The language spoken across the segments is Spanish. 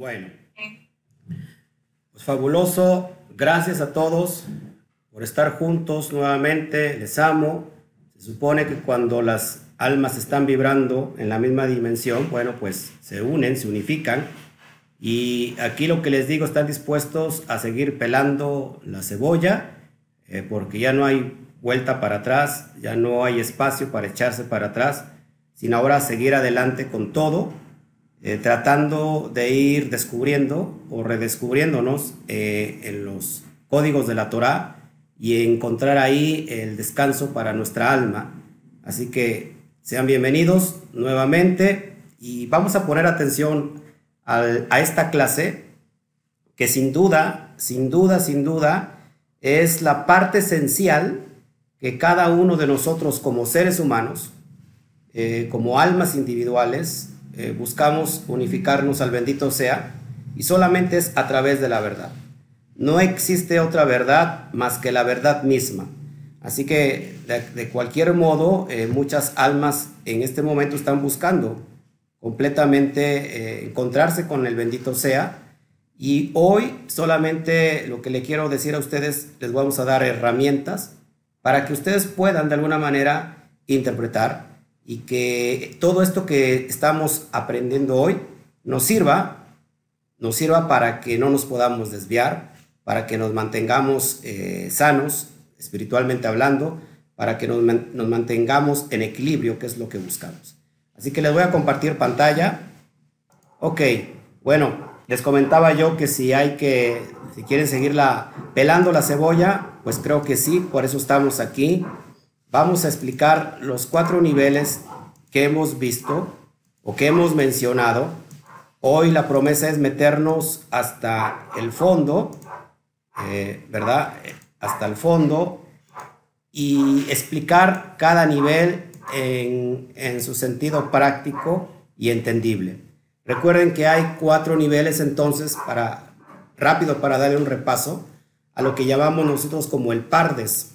Bueno, pues fabuloso. Gracias a todos por estar juntos nuevamente. Les amo. Se supone que cuando las almas están vibrando en la misma dimensión, bueno, pues se unen, se unifican. Y aquí lo que les digo, están dispuestos a seguir pelando la cebolla, eh, porque ya no hay vuelta para atrás, ya no hay espacio para echarse para atrás, sino ahora seguir adelante con todo eh, tratando de ir descubriendo o redescubriéndonos eh, en los códigos de la Torá y encontrar ahí el descanso para nuestra alma. Así que sean bienvenidos nuevamente y vamos a poner atención a esta clase que sin duda, sin duda, sin duda es la parte esencial que cada uno de nosotros como seres humanos, eh, como almas individuales, eh, buscamos unificarnos al bendito sea y solamente es a través de la verdad. No existe otra verdad más que la verdad misma. Así que de, cualquier modo, eh, muchas almas en este momento están buscando completamente eh, encontrarse con el bendito sea. Y hoy solamente lo que le quiero decir a ustedes, les vamos a dar herramientas para que ustedes puedan de alguna manera interpretar y que todo esto que estamos aprendiendo hoy nos sirva, nos sirva para que no nos podamos desviar, para que nos mantengamos eh, sanos, espiritualmente hablando, para que nos, nos mantengamos en equilibrio, que es lo que buscamos. Así que les voy a compartir pantalla. Ok, bueno, les comentaba yo que si hay que, si quieren seguirla pelando la cebolla, pues creo que sí, por eso estamos aquí vamos a explicar los cuatro niveles que hemos visto o que hemos mencionado. Hoy la promesa es meternos hasta el fondo, eh, ¿verdad? Hasta el fondo y explicar cada nivel en, su sentido práctico y entendible. Recuerden que hay cuatro niveles entonces para rápido para darle un repaso a lo que llamamos nosotros como el pardes.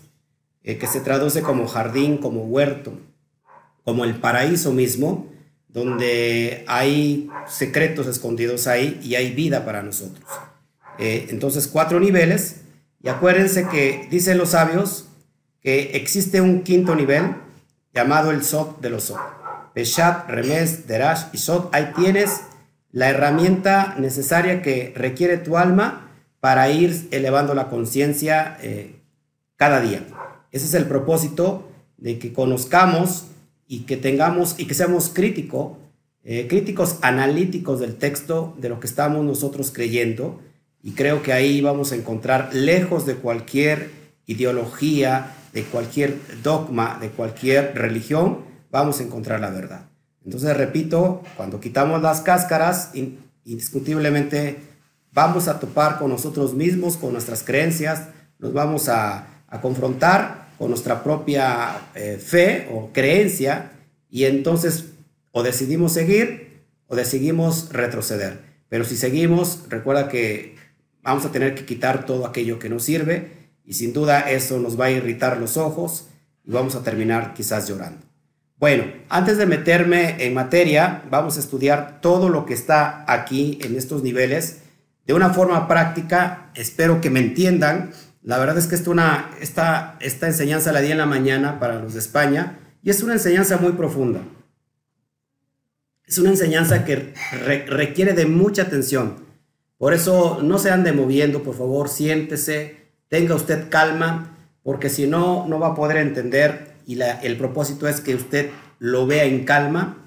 Eh, que se traduce como jardín, como huerto, como el paraíso mismo, donde hay secretos escondidos ahí y hay vida para nosotros. Eh, entonces, cuatro niveles. Y acuérdense que dicen los sabios que existe un quinto nivel llamado el Sot de los Sot. Peshat, Remes, Derash y Sot. Ahí tienes la herramienta necesaria que requiere tu alma para ir elevando la conciencia eh, cada día. Ese es el propósito de que conozcamos y que tengamos y que seamos críticos, eh, críticos analíticos del texto, de lo que estamos nosotros creyendo. Y creo que ahí vamos a encontrar, lejos de cualquier ideología, de cualquier dogma, de cualquier religión, vamos a encontrar la verdad. Entonces, repito, cuando quitamos las cáscaras, indiscutiblemente vamos a topar con nosotros mismos, con nuestras creencias, nos vamos a confrontar con nuestra propia eh, fe o creencia y entonces o decidimos seguir o decidimos retroceder. Pero si seguimos, recuerda que vamos a tener que quitar todo aquello que nos sirve y sin duda eso nos va a irritar los ojos y vamos a terminar quizás llorando. Bueno, antes de meterme en materia, vamos a estudiar todo lo que está aquí en estos niveles de una forma práctica. Espero que me entiendan la verdad es que esta, una, esta, esta enseñanza la di en la mañana para los de España y es una enseñanza muy profunda. Es una enseñanza que requiere de mucha atención. Por eso no se ande moviendo, por favor, siéntese, tenga usted calma, porque si no, no va a poder entender y el propósito es que usted lo vea en calma,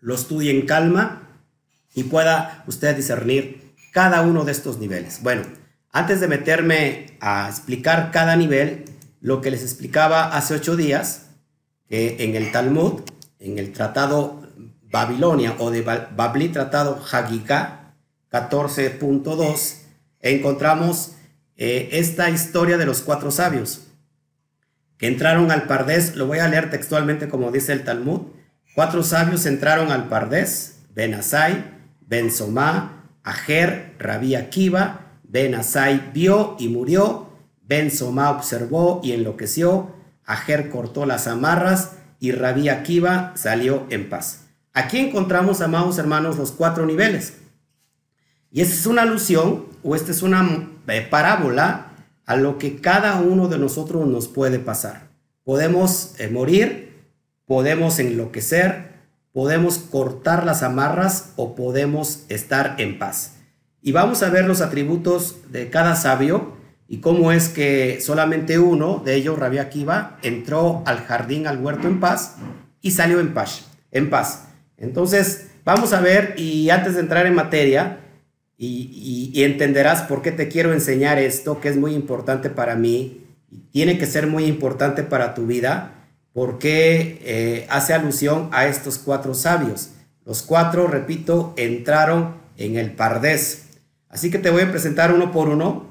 lo estudie en calma y pueda usted discernir cada uno de estos niveles. Bueno, antes de meterme a explicar cada nivel, lo que les explicaba hace ocho días, que en el Talmud, en el Tratado Babilonia o de Babli Tratado Hagika 14.2, encontramos eh, esta historia de los cuatro sabios que entraron al Pardés. Lo voy a leer textualmente como dice el Talmud. Cuatro sabios entraron al Pardés, Ben Asai, Ben Somá, Ajer, Rabí Akiva Ben Asai vio y murió, Ben Soma observó y enloqueció, Ajer cortó las amarras y Rabí Akiva salió en paz. Aquí encontramos, amados hermanos, los cuatro niveles. Y esta es una alusión o esta es una eh, parábola a lo que cada uno de nosotros nos puede pasar. Podemos eh, morir, podemos enloquecer, podemos cortar las amarras o podemos estar en paz. Y vamos a ver los atributos de cada sabio y cómo es que solamente uno de ellos, Rabia Akiva, entró al jardín, al huerto en paz y salió en paz. En paz. Entonces, vamos a ver y antes de entrar en materia, y, entenderás por qué te quiero enseñar esto, que es muy importante para mí, y tiene que ser muy importante para tu vida, porque eh, hace alusión a estos cuatro sabios. Los cuatro, repito, entraron en el Pardés. Así que te voy a presentar uno por uno.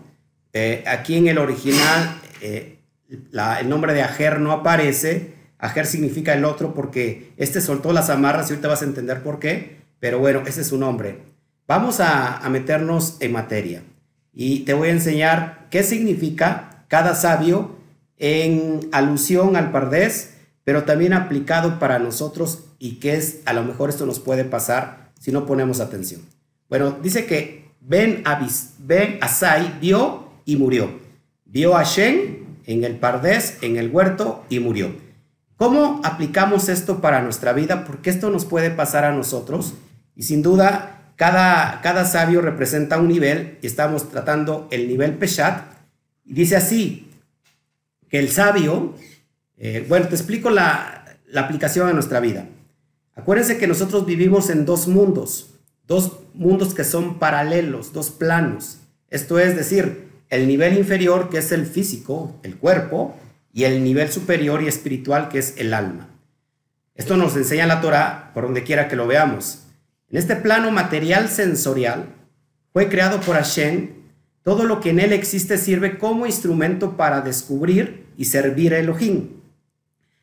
Eh, aquí en el original, eh, el nombre de Ajer no aparece. Ajer significa el otro porque este soltó las amarras y ahorita vas a entender por qué. Pero bueno, ese es su nombre. Vamos a, meternos en materia y te voy a enseñar qué significa cada sabio en alusión al pardés, pero también aplicado para nosotros y que es, a lo mejor esto nos puede pasar si no ponemos atención. Bueno, dice que Ben, Abis, ben Asai vio y murió. Vio a Shen en el pardés, en el huerto y murió. ¿Cómo aplicamos esto para nuestra vida? Porque esto nos puede pasar a nosotros y sin duda cada, sabio representa un nivel y estamos tratando el nivel Peshat. Y dice así, que el sabio, eh, bueno, te explico la, la aplicación a nuestra vida. Acuérdense que nosotros vivimos en dos mundos, dos mundos que son paralelos, dos planos. Esto es decir, el nivel inferior que es el físico, el cuerpo, y el nivel superior y espiritual que es el alma. Esto nos enseña la Torah por donde quiera que lo veamos. En este plano material sensorial fue creado por Hashem. Todo lo que en él existe sirve como instrumento para descubrir y servir a Elohim.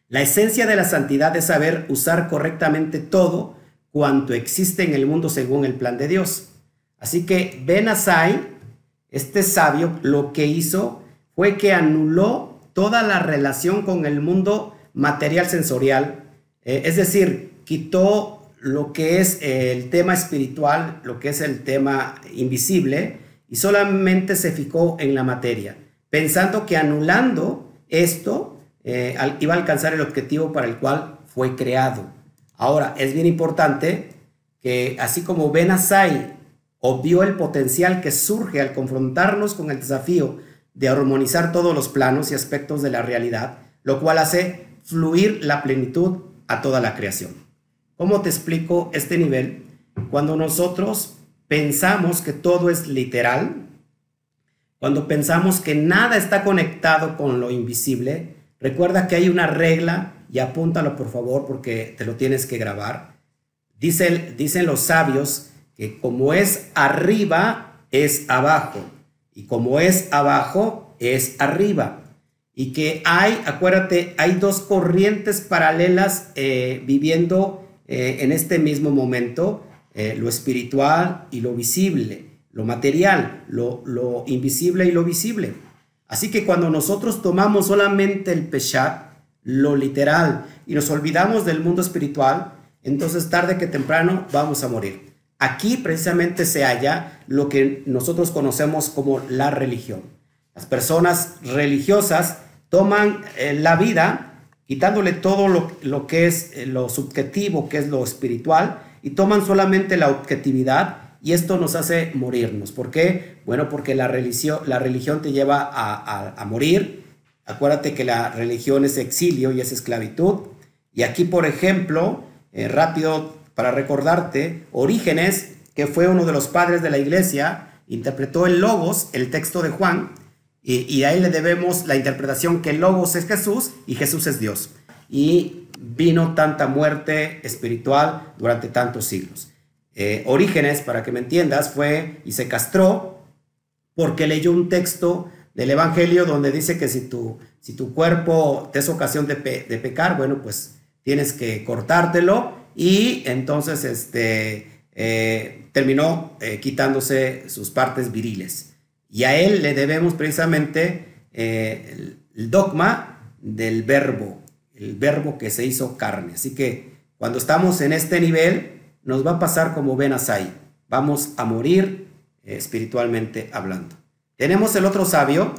La esencia de la santidad es saber usar correctamente todo cuanto existe en el mundo según el plan de Dios. Así que Ben Asai, este sabio, lo que hizo fue que anuló toda la relación con el mundo material sensorial, eh, es decir, quitó lo que es el tema espiritual, lo que es el tema invisible, y solamente se fijó en la materia, pensando que anulando esto eh, iba a alcanzar el objetivo para el cual fue creado. Ahora, es bien importante que así como Ben Asai obvió el potencial que surge al confrontarnos con el desafío de armonizar todos los planos y aspectos de la realidad, lo cual hace fluir la plenitud a toda la creación. ¿Cómo te explico este nivel? Cuando nosotros pensamos que todo es literal, cuando pensamos que nada está conectado con lo invisible, recuerda que hay una regla y apúntalo por favor porque te lo tienes que grabar. Dicen, dicen los sabios que como es arriba, es abajo. Y como es abajo, es arriba. Y que hay, acuérdate, hay dos corrientes paralelas eh, viviendo eh, en este mismo momento eh, lo espiritual y lo visible, lo material, lo, lo, invisible y lo visible. Así que cuando nosotros tomamos solamente el peshat, lo literal, y nos olvidamos del mundo espiritual, entonces tarde que temprano vamos a morir. Aquí precisamente se halla lo que nosotros conocemos como la religión. Las personas religiosas toman eh, la vida quitándole todo lo, que es eh, lo subjetivo, que es lo espiritual, y toman solamente la objetividad y esto nos hace morirnos. ¿Por qué? Bueno, porque la religión, la religión te lleva a, morir. Acuérdate que la religión es exilio y es esclavitud. Y aquí, por ejemplo, eh, rápido para recordarte, Orígenes, que fue uno de los padres de la iglesia, interpretó el Logos, el texto de Juan, y, a él le debemos la interpretación que Logos es Jesús y Jesús es Dios. Y vino tanta muerte espiritual durante tantos siglos. Eh, Orígenes, para que me entiendas, fue y se castró porque leyó un texto del Evangelio donde dice que si tu, si tu cuerpo te es ocasión de, pecar, bueno, pues tienes que cortártelo y entonces este, eh, terminó eh, quitándose sus partes viriles. Y a él le debemos precisamente eh, el, dogma del verbo, el verbo que se hizo carne. Así que cuando estamos en este nivel, nos va a pasar como Ben Asai. Vamos a morir espiritualmente hablando. Tenemos el otro sabio,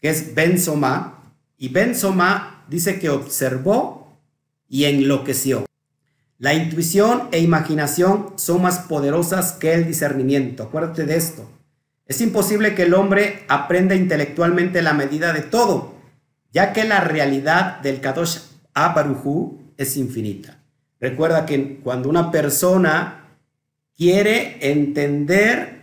que es Ben Soma, y Ben Soma dice que observó y enloqueció. La intuición e imaginación son más poderosas que el discernimiento. Acuérdate de esto. Es imposible que el hombre aprenda intelectualmente la medida de todo, ya que la realidad del Kadosh Abaruhu es infinita. Recuerda que cuando una persona quiere entender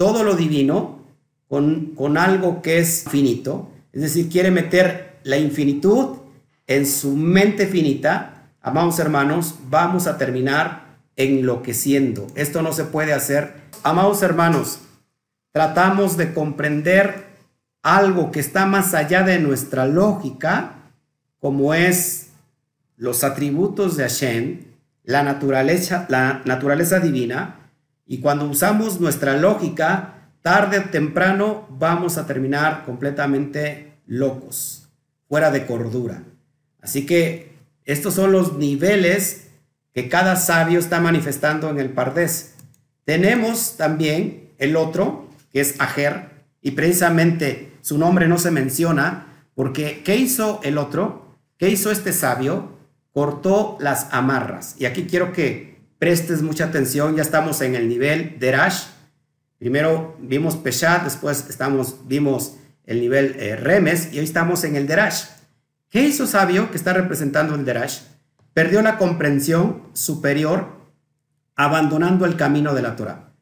todo lo divino con, con algo que es finito, es decir, quiere meter la infinitud en su mente finita, amados hermanos, vamos a terminar enloqueciendo. Esto no se puede hacer. Amados hermanos, tratamos de comprender algo que está más allá de nuestra lógica, como es los atributos de Hashem, la naturaleza, la naturaleza divina, y cuando usamos nuestra lógica, tarde o temprano vamos a terminar completamente locos, fuera de cordura. Así que estos son los niveles que cada sabio está manifestando en el Pardés. Tenemos también el otro, que es Ajer, y precisamente su nombre no se menciona, porque ¿qué hizo el otro? ¿Qué hizo este sabio? Cortó las amarras. Y aquí quiero que prestes mucha atención, ya estamos en el nivel de Rash. Primero vimos Peshat, después estamos, vimos el nivel eh, Remes y hoy estamos en el Derash. ¿Qué hizo sabio que está representando el Derash? Perdió la comprensión superior abandonando el camino de la Torah.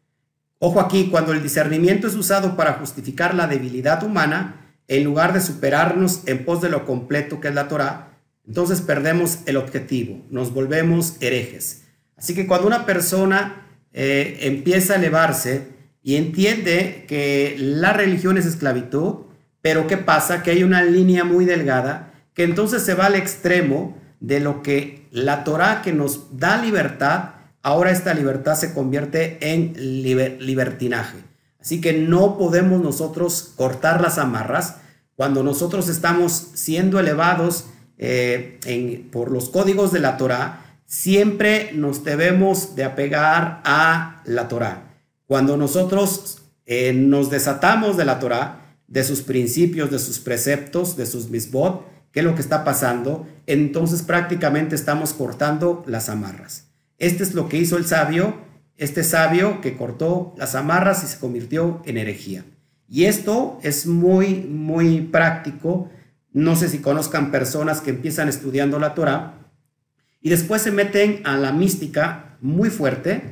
Ojo aquí, cuando el discernimiento es usado para justificar la debilidad humana, en lugar de superarnos en pos de lo completo que es la Torah, entonces perdemos el objetivo, nos volvemos herejes. Así que cuando una persona eh, empieza a elevarse y entiende que la religión es esclavitud, pero ¿qué pasa? Que hay una línea muy delgada que entonces se va al extremo de lo que la Torah que nos da libertad, ahora esta libertad se convierte en libertinaje. Así que no podemos nosotros cortar las amarras cuando nosotros estamos siendo elevados eh, por los códigos de la Torah, siempre nos debemos de apegar a la Torah. Cuando nosotros eh, nos desatamos de la Torah, de sus principios, de sus preceptos, de sus misbot, qué es lo que está pasando, entonces prácticamente estamos cortando las amarras. Este es lo que hizo el sabio, este sabio que cortó las amarras y se convirtió en herejía. Y esto es muy, muy práctico. No sé si conozcan personas que empiezan estudiando la Torah y después se meten a la mística muy fuerte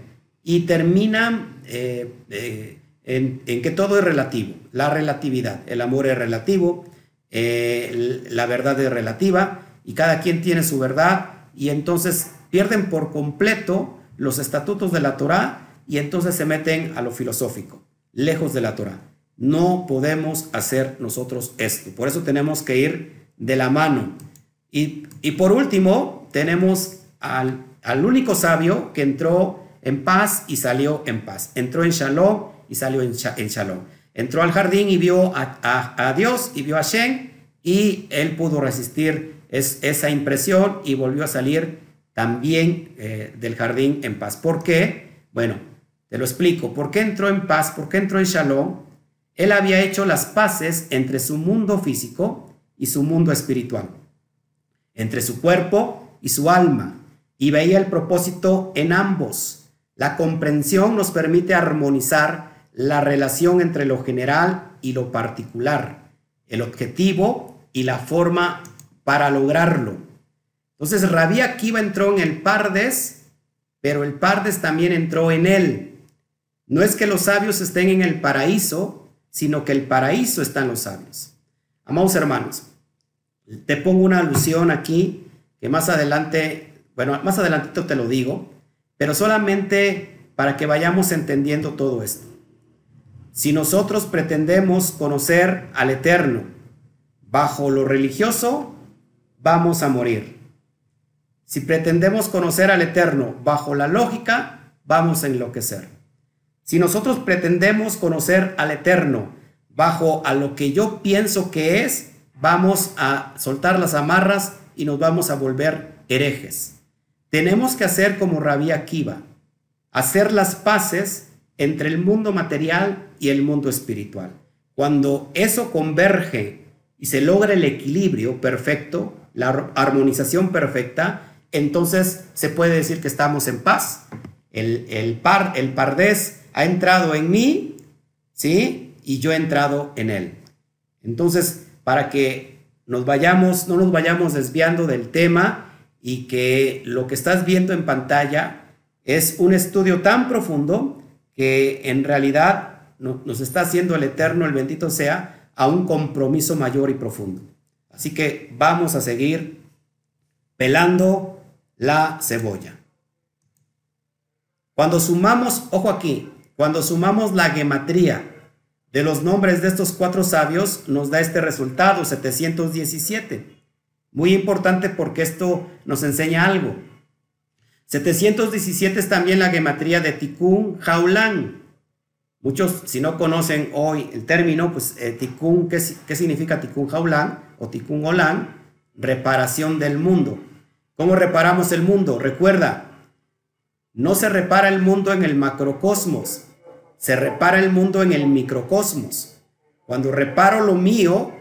y terminan eh, eh, en, que todo es relativo, la relatividad. El amor es relativo, eh, la verdad es relativa y cada quien tiene su verdad y entonces pierden por completo los estatutos de la Torah y entonces se meten a lo filosófico, lejos de la Torah. No podemos hacer nosotros esto. Por eso tenemos que ir de la mano. Y, por último, tenemos al, único sabio que entró en paz y salió en paz. Entró en Shalom y salió en, Shalom. Entró al jardín y vio a, Dios y vio a Shem y él pudo resistir esa impresión y volvió a salir también eh, del jardín en paz. ¿Por qué? Bueno, te lo explico. ¿Por qué entró en paz? ¿Por qué entró en Shalom? Él había hecho las paces entre su mundo físico y su mundo espiritual, entre su cuerpo y su alma, y veía el propósito en ambos. La comprensión nos permite armonizar la relación entre lo general y lo particular, el objetivo y la forma para lograrlo. Entonces Rabí Akiva entró en el Pardes, pero el Pardes también entró en él. No es que los sabios estén en el paraíso, sino que el paraíso está en los sabios. Amados hermanos, te pongo una alusión aquí que más adelante, bueno, más adelantito te lo digo, pero solamente para que vayamos entendiendo todo esto. Si nosotros pretendemos conocer al Eterno bajo lo religioso, vamos a morir. Si pretendemos conocer al Eterno bajo la lógica, vamos a enloquecer. Si nosotros pretendemos conocer al Eterno bajo a lo que yo pienso que es, vamos a soltar las amarras y nos vamos a volver herejes. Tenemos que hacer como Rabí Akiva, hacer las paces entre el mundo material y el mundo espiritual. Cuando eso converge y se logra el equilibrio perfecto, la armonización perfecta, entonces se puede decir que estamos en paz. El, el, par, el pardés ha entrado en mí, ¿sí? Y yo he entrado en él. Entonces, para que nos vayamos, no nos vayamos desviando del tema y que lo que estás viendo en pantalla es un estudio tan profundo que en realidad nos está haciendo el Eterno, el bendito sea, a un compromiso mayor y profundo. Así que vamos a seguir pelando la cebolla. Cuando sumamos, ojo aquí, cuando sumamos la gematría de los nombres de estos cuatro sabios, nos da este resultado, 717. Muy importante porque esto nos enseña algo. 717 es también la gematría de Tikkun Jaulán. Muchos, si no conocen hoy el término, pues eh, Tikkun, ¿qué, significa Tikkun Jaulán o Tikkun Olán? Reparación del mundo. ¿Cómo reparamos el mundo? Recuerda, no se repara el mundo en el macrocosmos, se repara el mundo en el microcosmos. Cuando reparo lo mío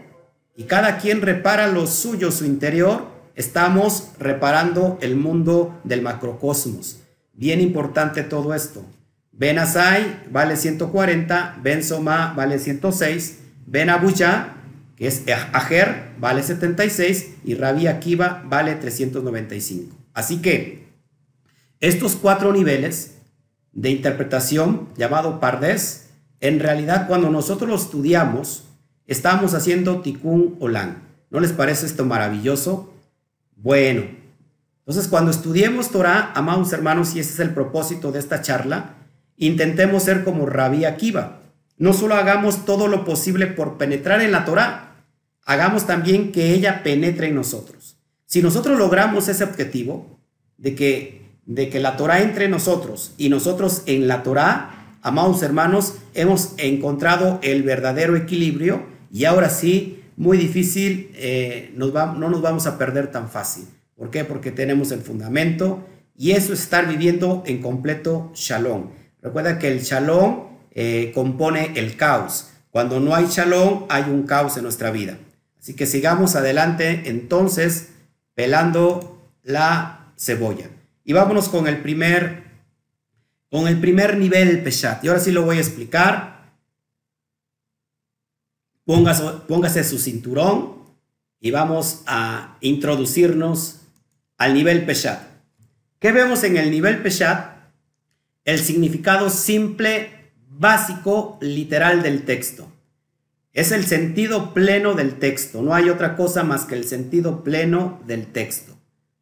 y cada quien repara lo suyo, su interior, estamos reparando el mundo del macrocosmos. Bien importante todo esto. Ben Asai vale 140, Ben Soma vale 106, Ben Abuya, que es Ajer, vale 76 y Rabbi Akiva vale 395. Así que estos cuatro niveles de interpretación llamado Pardes, en realidad cuando nosotros lo estudiamos, estamos haciendo Tikkun Olam. ¿No les parece esto maravilloso? Bueno, entonces cuando estudiemos Torah, amados hermanos, y ese es el propósito de esta charla, intentemos ser como Rabí Akiva. No solo hagamos todo lo posible por penetrar en la Torah, hagamos también que ella penetre en nosotros. Si nosotros logramos ese objetivo de que, de que la Torah entre en nosotros y nosotros en la Torah, amados hermanos, hemos encontrado el verdadero equilibrio y ahora sí muy difícil, eh, nos va, no nos vamos a perder tan fácil. ¿Por qué? Porque tenemos el fundamento y eso es estar viviendo en completo shalom. Recuerda que el shalom eh, compone el caos. Cuando no hay shalom, hay un caos en nuestra vida. Así que sigamos adelante entonces pelando la cebolla. Y vámonos con el primer, con el primer nivel Peshat. Y ahora sí lo voy a explicar Póngase, su cinturón y vamos a introducirnos al nivel Peshat. ¿Qué vemos en el nivel Peshat? El significado simple, básico, literal del texto. Es el sentido pleno del texto. No hay otra cosa más que el sentido pleno del texto.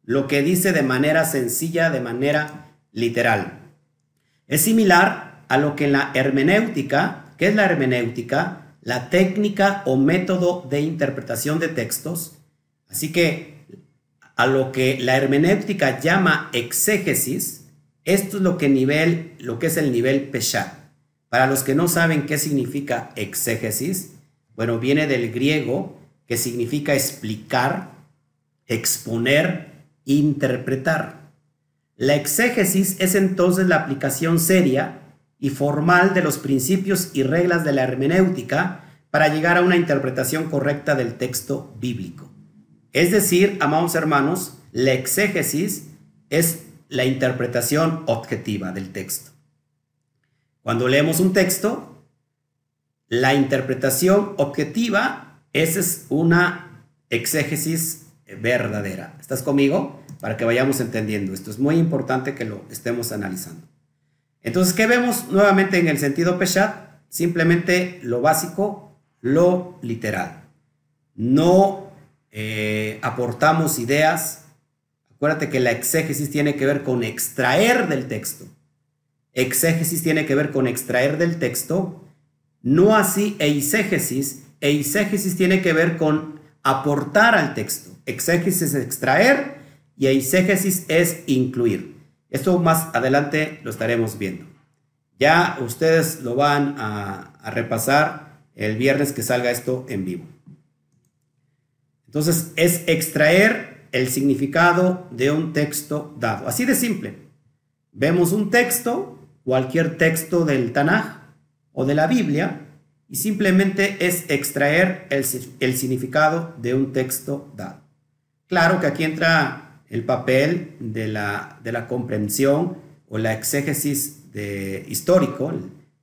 Lo que dice de manera sencilla, de manera literal. Es similar a lo que en la hermenéutica, ¿qué es la hermenéutica? la técnica o método de interpretación de textos. Así que a lo que la hermenéutica llama exégesis, esto es lo que, nivel, lo que es el nivel Peshat. Para los que no saben qué significa exégesis, bueno, viene del griego que significa explicar, exponer, interpretar. La exégesis es entonces la aplicación seria y formal de los principios y reglas de la hermenéutica para llegar a una interpretación correcta del texto bíblico. Es decir, amados hermanos, la exégesis es la interpretación objetiva del texto. Cuando leemos un texto, la interpretación objetiva, esa es una exégesis verdadera. ¿Estás conmigo? Para que vayamos entendiendo. Esto es muy importante que lo estemos analizando. Entonces, ¿qué vemos nuevamente en el sentido Peshat? Simplemente lo básico, lo literal. No eh, aportamos ideas. Acuérdate que la exégesis tiene que ver con extraer del texto. Exégesis tiene que ver con extraer del texto. No así eisegesis. Eisegesis tiene que ver con aportar al texto. Exégesis es extraer y eisegesis es incluir. Esto más adelante lo estaremos viendo. Ya ustedes lo van a, repasar el viernes que salga esto en vivo. Entonces es extraer el significado de un texto dado. Así de simple. Vemos un texto cualquier texto del Tanaj o de la Biblia y simplemente es extraer el significado de un texto dado. Claro que aquí entra el papel de la, de la comprensión o la exégesis de, histórico,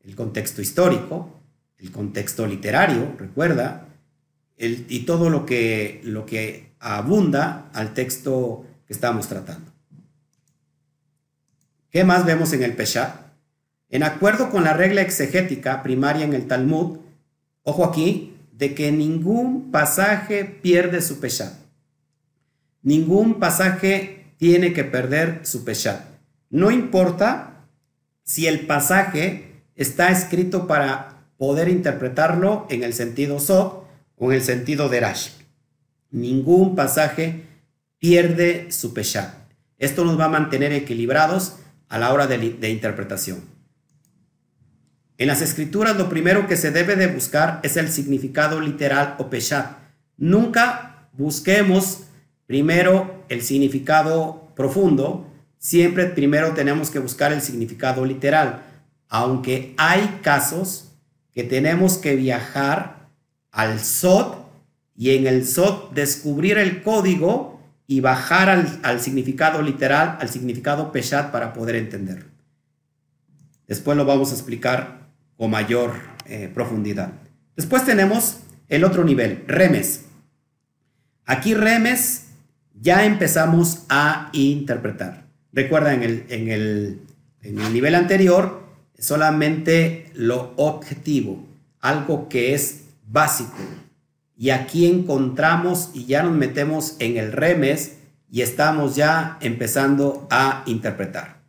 el, contexto histórico, el contexto literario, recuerda, el, y todo lo que, lo que abunda al texto que estamos tratando. ¿Qué más vemos en el Peshat? En acuerdo con la regla exegética primaria en el Talmud, ojo aquí, de que ningún pasaje pierde su Peshat. Ningún pasaje tiene que perder su Peshat. No importa si el pasaje está escrito para poder interpretarlo en el sentido Sod o en el sentido de Rashi. Ningún pasaje pierde su Peshat. Esto nos va a mantener equilibrados a la hora de, de, interpretación. En las escrituras lo primero que se debe de buscar es el significado literal o peshat. Nunca busquemos primero el significado profundo, siempre primero tenemos que buscar el significado literal, aunque hay casos que tenemos que viajar al SOT y en el SOT descubrir el código y bajar al, significado literal, al significado peshat para poder entenderlo. Después lo vamos a explicar con mayor eh, profundidad. Después tenemos el otro nivel, remes. Aquí remes ya empezamos a interpretar. Recuerda, en el, en el, en el nivel anterior, solamente lo objetivo, algo que es básico. Y aquí encontramos y ya nos metemos en el remes y estamos ya empezando a interpretar.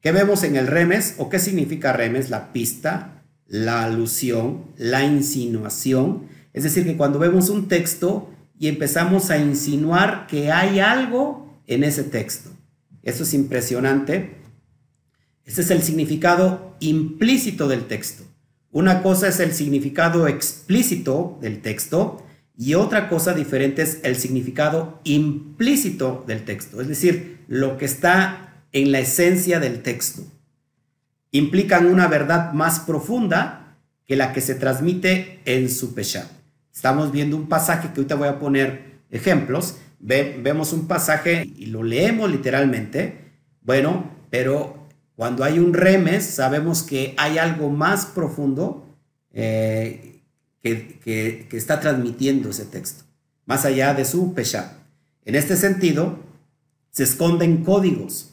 ¿Qué vemos en el remes o qué significa remes? La pista, la alusión, la insinuación. Es decir, que cuando vemos un texto y empezamos a insinuar que hay algo en ese texto. Eso es impresionante. Ese es el significado implícito del texto. Una cosa es el significado explícito del texto y otra cosa diferente es el significado implícito del texto, es decir, lo que está en la esencia del texto. Implican una verdad más profunda que la que se transmite en su pesha. Estamos viendo un pasaje que ahorita voy a poner ejemplos, vemos un pasaje y lo leemos literalmente, bueno, pero cuando hay un remes sabemos que hay algo más profundo eh, que, está transmitiendo ese texto, más allá de su pesha. En este sentido, se esconden códigos.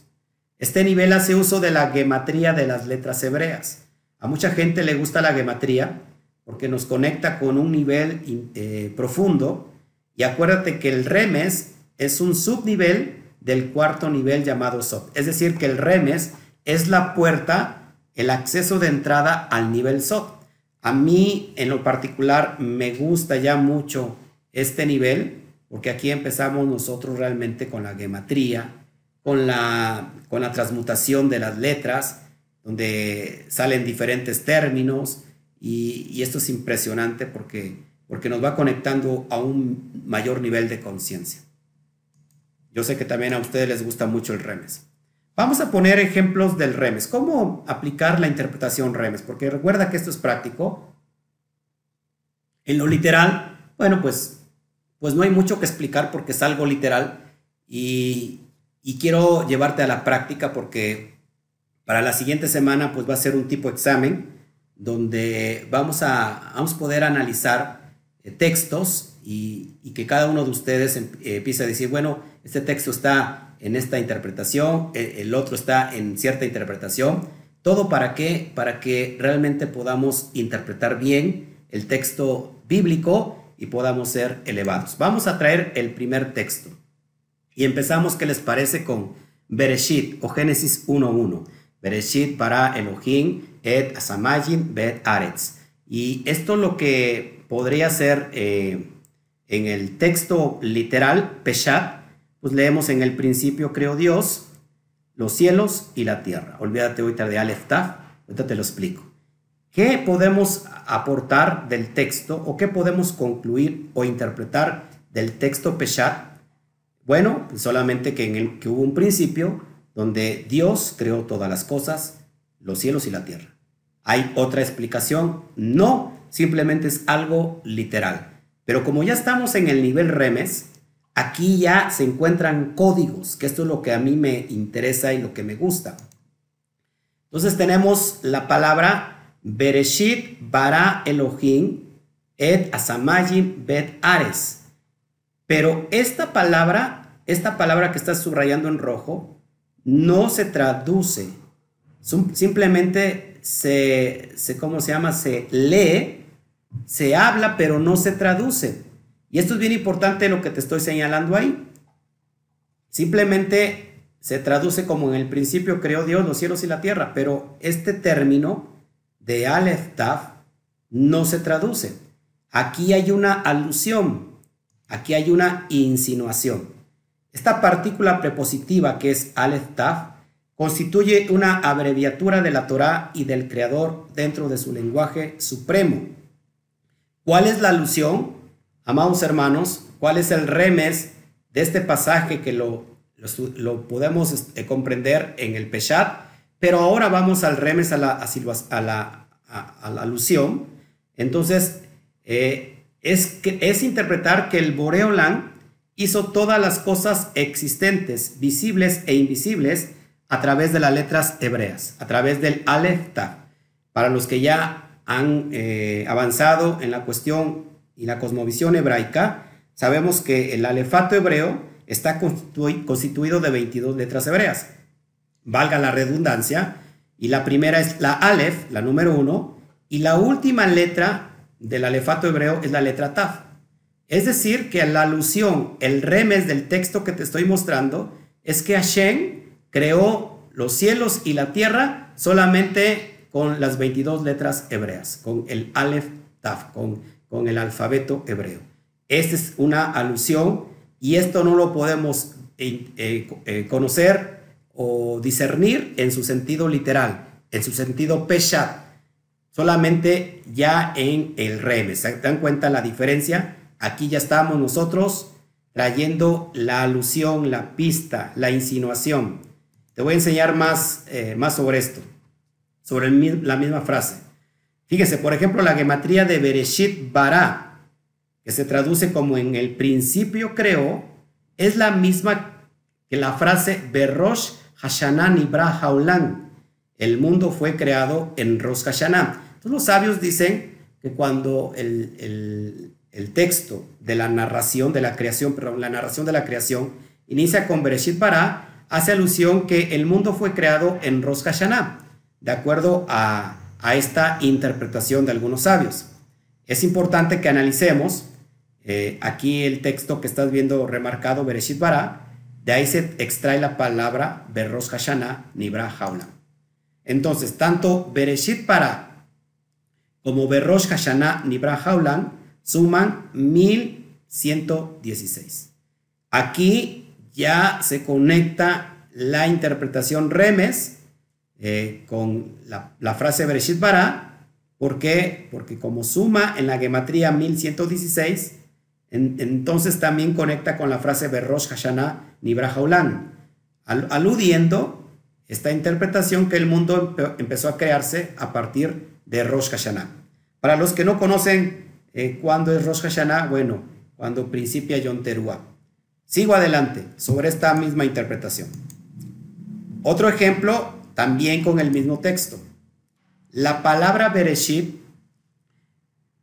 Este nivel hace uso de la gematría de las letras hebreas. A mucha gente le gusta la gematría porque nos conecta con un nivel eh, profundo y acuérdate que el remes es un subnivel del cuarto nivel llamado SOT. Es decir, que el remes es la puerta, el acceso de entrada al nivel SOT. A mí en lo particular me gusta ya mucho este nivel porque aquí empezamos nosotros realmente con la gematría, con la, con la transmutación de las letras, donde salen diferentes términos y, esto es impresionante porque porque nos va conectando a un mayor nivel de conciencia. Yo sé que también a ustedes les gusta mucho el remes. Vamos a poner ejemplos del remes. ¿Cómo aplicar la interpretación remes? Porque recuerda que esto es práctico. En lo literal, bueno, pues, pues no hay mucho que explicar porque es algo literal y, y quiero llevarte a la práctica porque para la siguiente semana pues va a ser un tipo examen donde vamos a, vamos poder analizar eh, textos y, que cada uno de ustedes em, eh, empiece a decir, bueno, este texto está en esta interpretación, e, el otro está en cierta interpretación. ¿Todo para qué? Para que realmente podamos interpretar bien el texto bíblico y podamos ser elevados. Vamos a traer el primer texto. Y empezamos, ¿qué les parece? Con Bereshit o Génesis 1.1. Bereshit para Elohim et Asamayim bet Aretz. Y esto lo que podría ser eh, en el texto literal, Peshat, pues leemos en el principio creó Dios los cielos y la tierra. Olvídate ahorita de Aleph Taf, ahorita te lo explico. ¿Qué podemos aportar del texto o qué podemos concluir o interpretar del texto Peshat? Bueno, solamente que, en el, que hubo un principio donde Dios creó todas las cosas, los cielos y la tierra. ¿Hay otra explicación? No, simplemente es algo literal. Pero como ya estamos en el nivel remes, aquí ya se encuentran códigos, que esto es lo que a mí me interesa y lo que me gusta. Entonces tenemos la palabra Bereshit bara Elohim et asamayim bet ares. Pero esta palabra, esta palabra que está subrayando en rojo, no se traduce. Simplemente se, se, ¿cómo se llama? Se lee, se habla, pero no se traduce. Y esto es bien importante lo que te estoy señalando ahí. Simplemente se traduce como en el principio creó Dios los cielos y la tierra, pero este término de Aleph Taf no se traduce. Aquí hay una alusión, aquí hay una insinuación. Esta partícula prepositiva que es Aleph Taf constituye una abreviatura de la Torá y del Creador dentro de su lenguaje supremo. ¿Cuál es la alusión? Amados hermanos, ¿cuál es el remes de este pasaje que lo, lo, podemos este, comprender en el Peshat? Pero ahora vamos al remes, a la, alusión. Entonces, eh, es, es interpretar que el Boreolán hizo todas las cosas existentes, visibles e invisibles, a través de las letras hebreas, a través del Aleph Para los que ya han eh, avanzado en la cuestión y la cosmovisión hebraica, sabemos que el alefato hebreo está constituido de 22 letras hebreas. Valga la redundancia, y la primera es la Aleph, la número uno, y la última letra del alefato hebreo es la letra Taf. Es decir, que la alusión, el remes del texto que te estoy mostrando, es que Hashem creó los cielos y la tierra solamente con las 22 letras hebreas, con el Aleph Taf, con con el alfabeto hebreo. Esta es una alusión y esto no lo podemos eh, eh, eh, conocer o discernir en su sentido literal, en su sentido peshat, solamente ya en el reme. ¿Se dan cuenta la diferencia? Aquí ya estamos nosotros trayendo la alusión, la pista, la insinuación. Te voy a enseñar más, más sobre esto, sobre la misma frase. Fíjese, por ejemplo, la gematría de Bereshit Bara, que se traduce como en el principio creó, es la misma que la frase Berosh Hashanah Nibra Haulan. El mundo fue creado en Rosh Hashanah. Entonces los sabios dicen que cuando el, texto de la narración de la creación, perdón, la narración de la creación inicia con Bereshit Bara, hace alusión que el mundo fue creado en Rosh Hashanah, de acuerdo a esta interpretación de algunos sabios. Es importante que analicemos eh, aquí el texto que estás viendo remarcado, Bereshit Bara, de ahí se extrae la palabra Berros Hashanah Nibra Jaula. Entonces, tanto Bereshit Bara como Berrosh Hashanah Nibra Jaulan suman 1116. Aquí ya se conecta la interpretación remes eh, con la, frase Bereshit Bara. ¿Por qué? Porque como suma en la gematría 1116, entonces también conecta con la frase Berrosh Hashanah Nibra aludiendo esta interpretación que el mundo empezó a crearse a partir de Rosh Hashanah. Para los que no conocen eh, cuándo es Rosh Hashanah, bueno, cuando principia Yom Teruah. Sigo adelante sobre esta misma interpretación. Otro ejemplo también con el mismo texto. La palabra Bereshit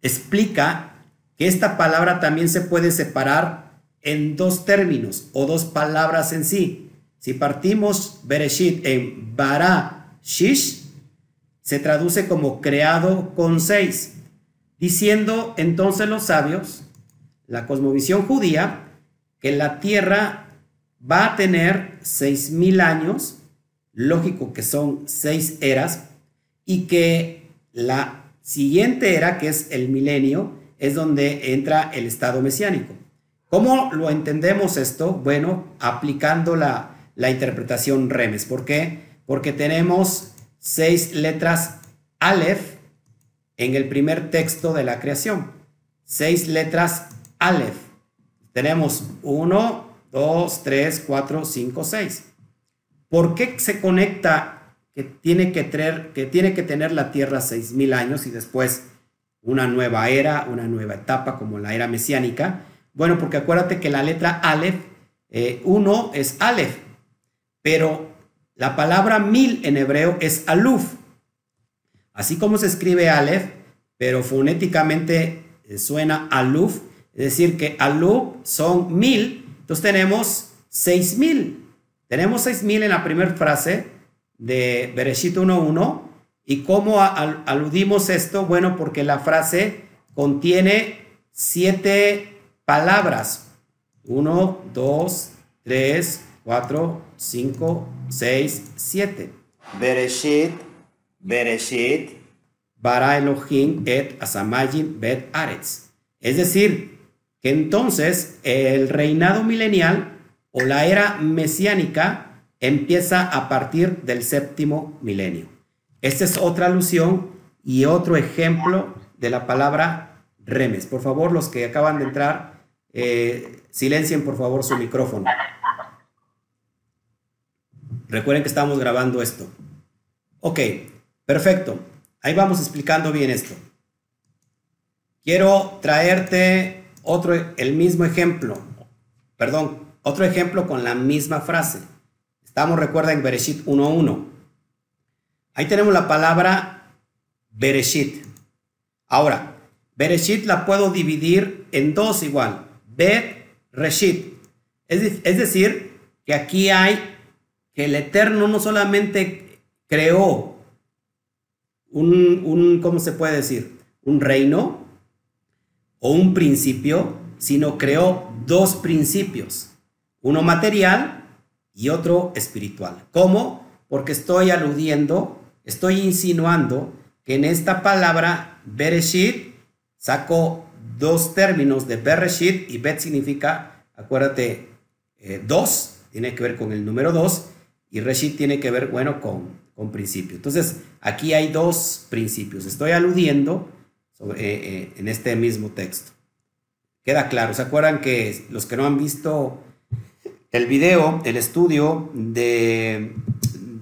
explica que esta palabra también se puede separar en dos términos o dos palabras en sí. Si partimos Bereshit en Bara Shish, se traduce como creado con seis, diciendo entonces los sabios, la cosmovisión judía, que la tierra va a tener seis mil años lógico que son seis eras y que la siguiente era, que es el milenio, es donde entra el estado mesiánico. ¿Cómo lo entendemos esto? Bueno, aplicando la, la interpretación remes. ¿Por qué? Porque tenemos seis letras Aleph en el primer texto de la creación. Seis letras Aleph. Tenemos uno, dos, tres, cuatro, cinco, seis. ¿Por qué se conecta que tiene que, tener, que tiene que tener la tierra seis mil años y después una nueva era, una nueva etapa como la era mesiánica? Bueno, porque acuérdate que la letra Aleph, eh, uno es Aleph, pero la palabra mil en hebreo es Aluf. Así como se escribe Aleph, pero fonéticamente eh, suena Aluf, es decir, que Aluf son mil, entonces tenemos seis mil. Tenemos seis mil en la primera frase de Bereshit 1.1. ¿Y cómo aludimos esto? Bueno, porque la frase contiene siete palabras. Uno, dos, tres, cuatro, cinco, seis, siete. Bereshit, Bereshit. Bara Elohim et Asamayim bet Aretz. Es decir, que entonces el reinado milenial o la era mesiánica empieza a partir del séptimo milenio. Esta es otra alusión y otro ejemplo de la palabra remes. Por favor, los que acaban de entrar, eh, silencien por favor su micrófono. Recuerden que estamos grabando esto. Ok, perfecto. Ahí vamos explicando bien esto. Quiero traerte otro, el mismo ejemplo. Perdón, otro ejemplo con la misma frase. Estamos, recuerda, en Bereshit 1.1. Ahí tenemos la palabra Bereshit. Ahora, Bereshit la puedo dividir en dos igual. Bet, Reshit. Es, es decir, que aquí hay que el Eterno no solamente creó un, un, ¿cómo se puede decir? Un reino o un principio, sino creó dos principios, uno material y otro espiritual. ¿Cómo? Porque estoy aludiendo, estoy insinuando que en esta palabra Bereshit saco dos términos de Bereshit y Bet significa, acuérdate, eh, dos, tiene que ver con el número dos, y Reshit tiene que ver, bueno, con, con principio. Entonces, aquí hay dos principios. Estoy aludiendo sobre, eh, eh, en este mismo texto. Queda claro. ¿Se acuerdan que los que no han visto el video, el estudio de,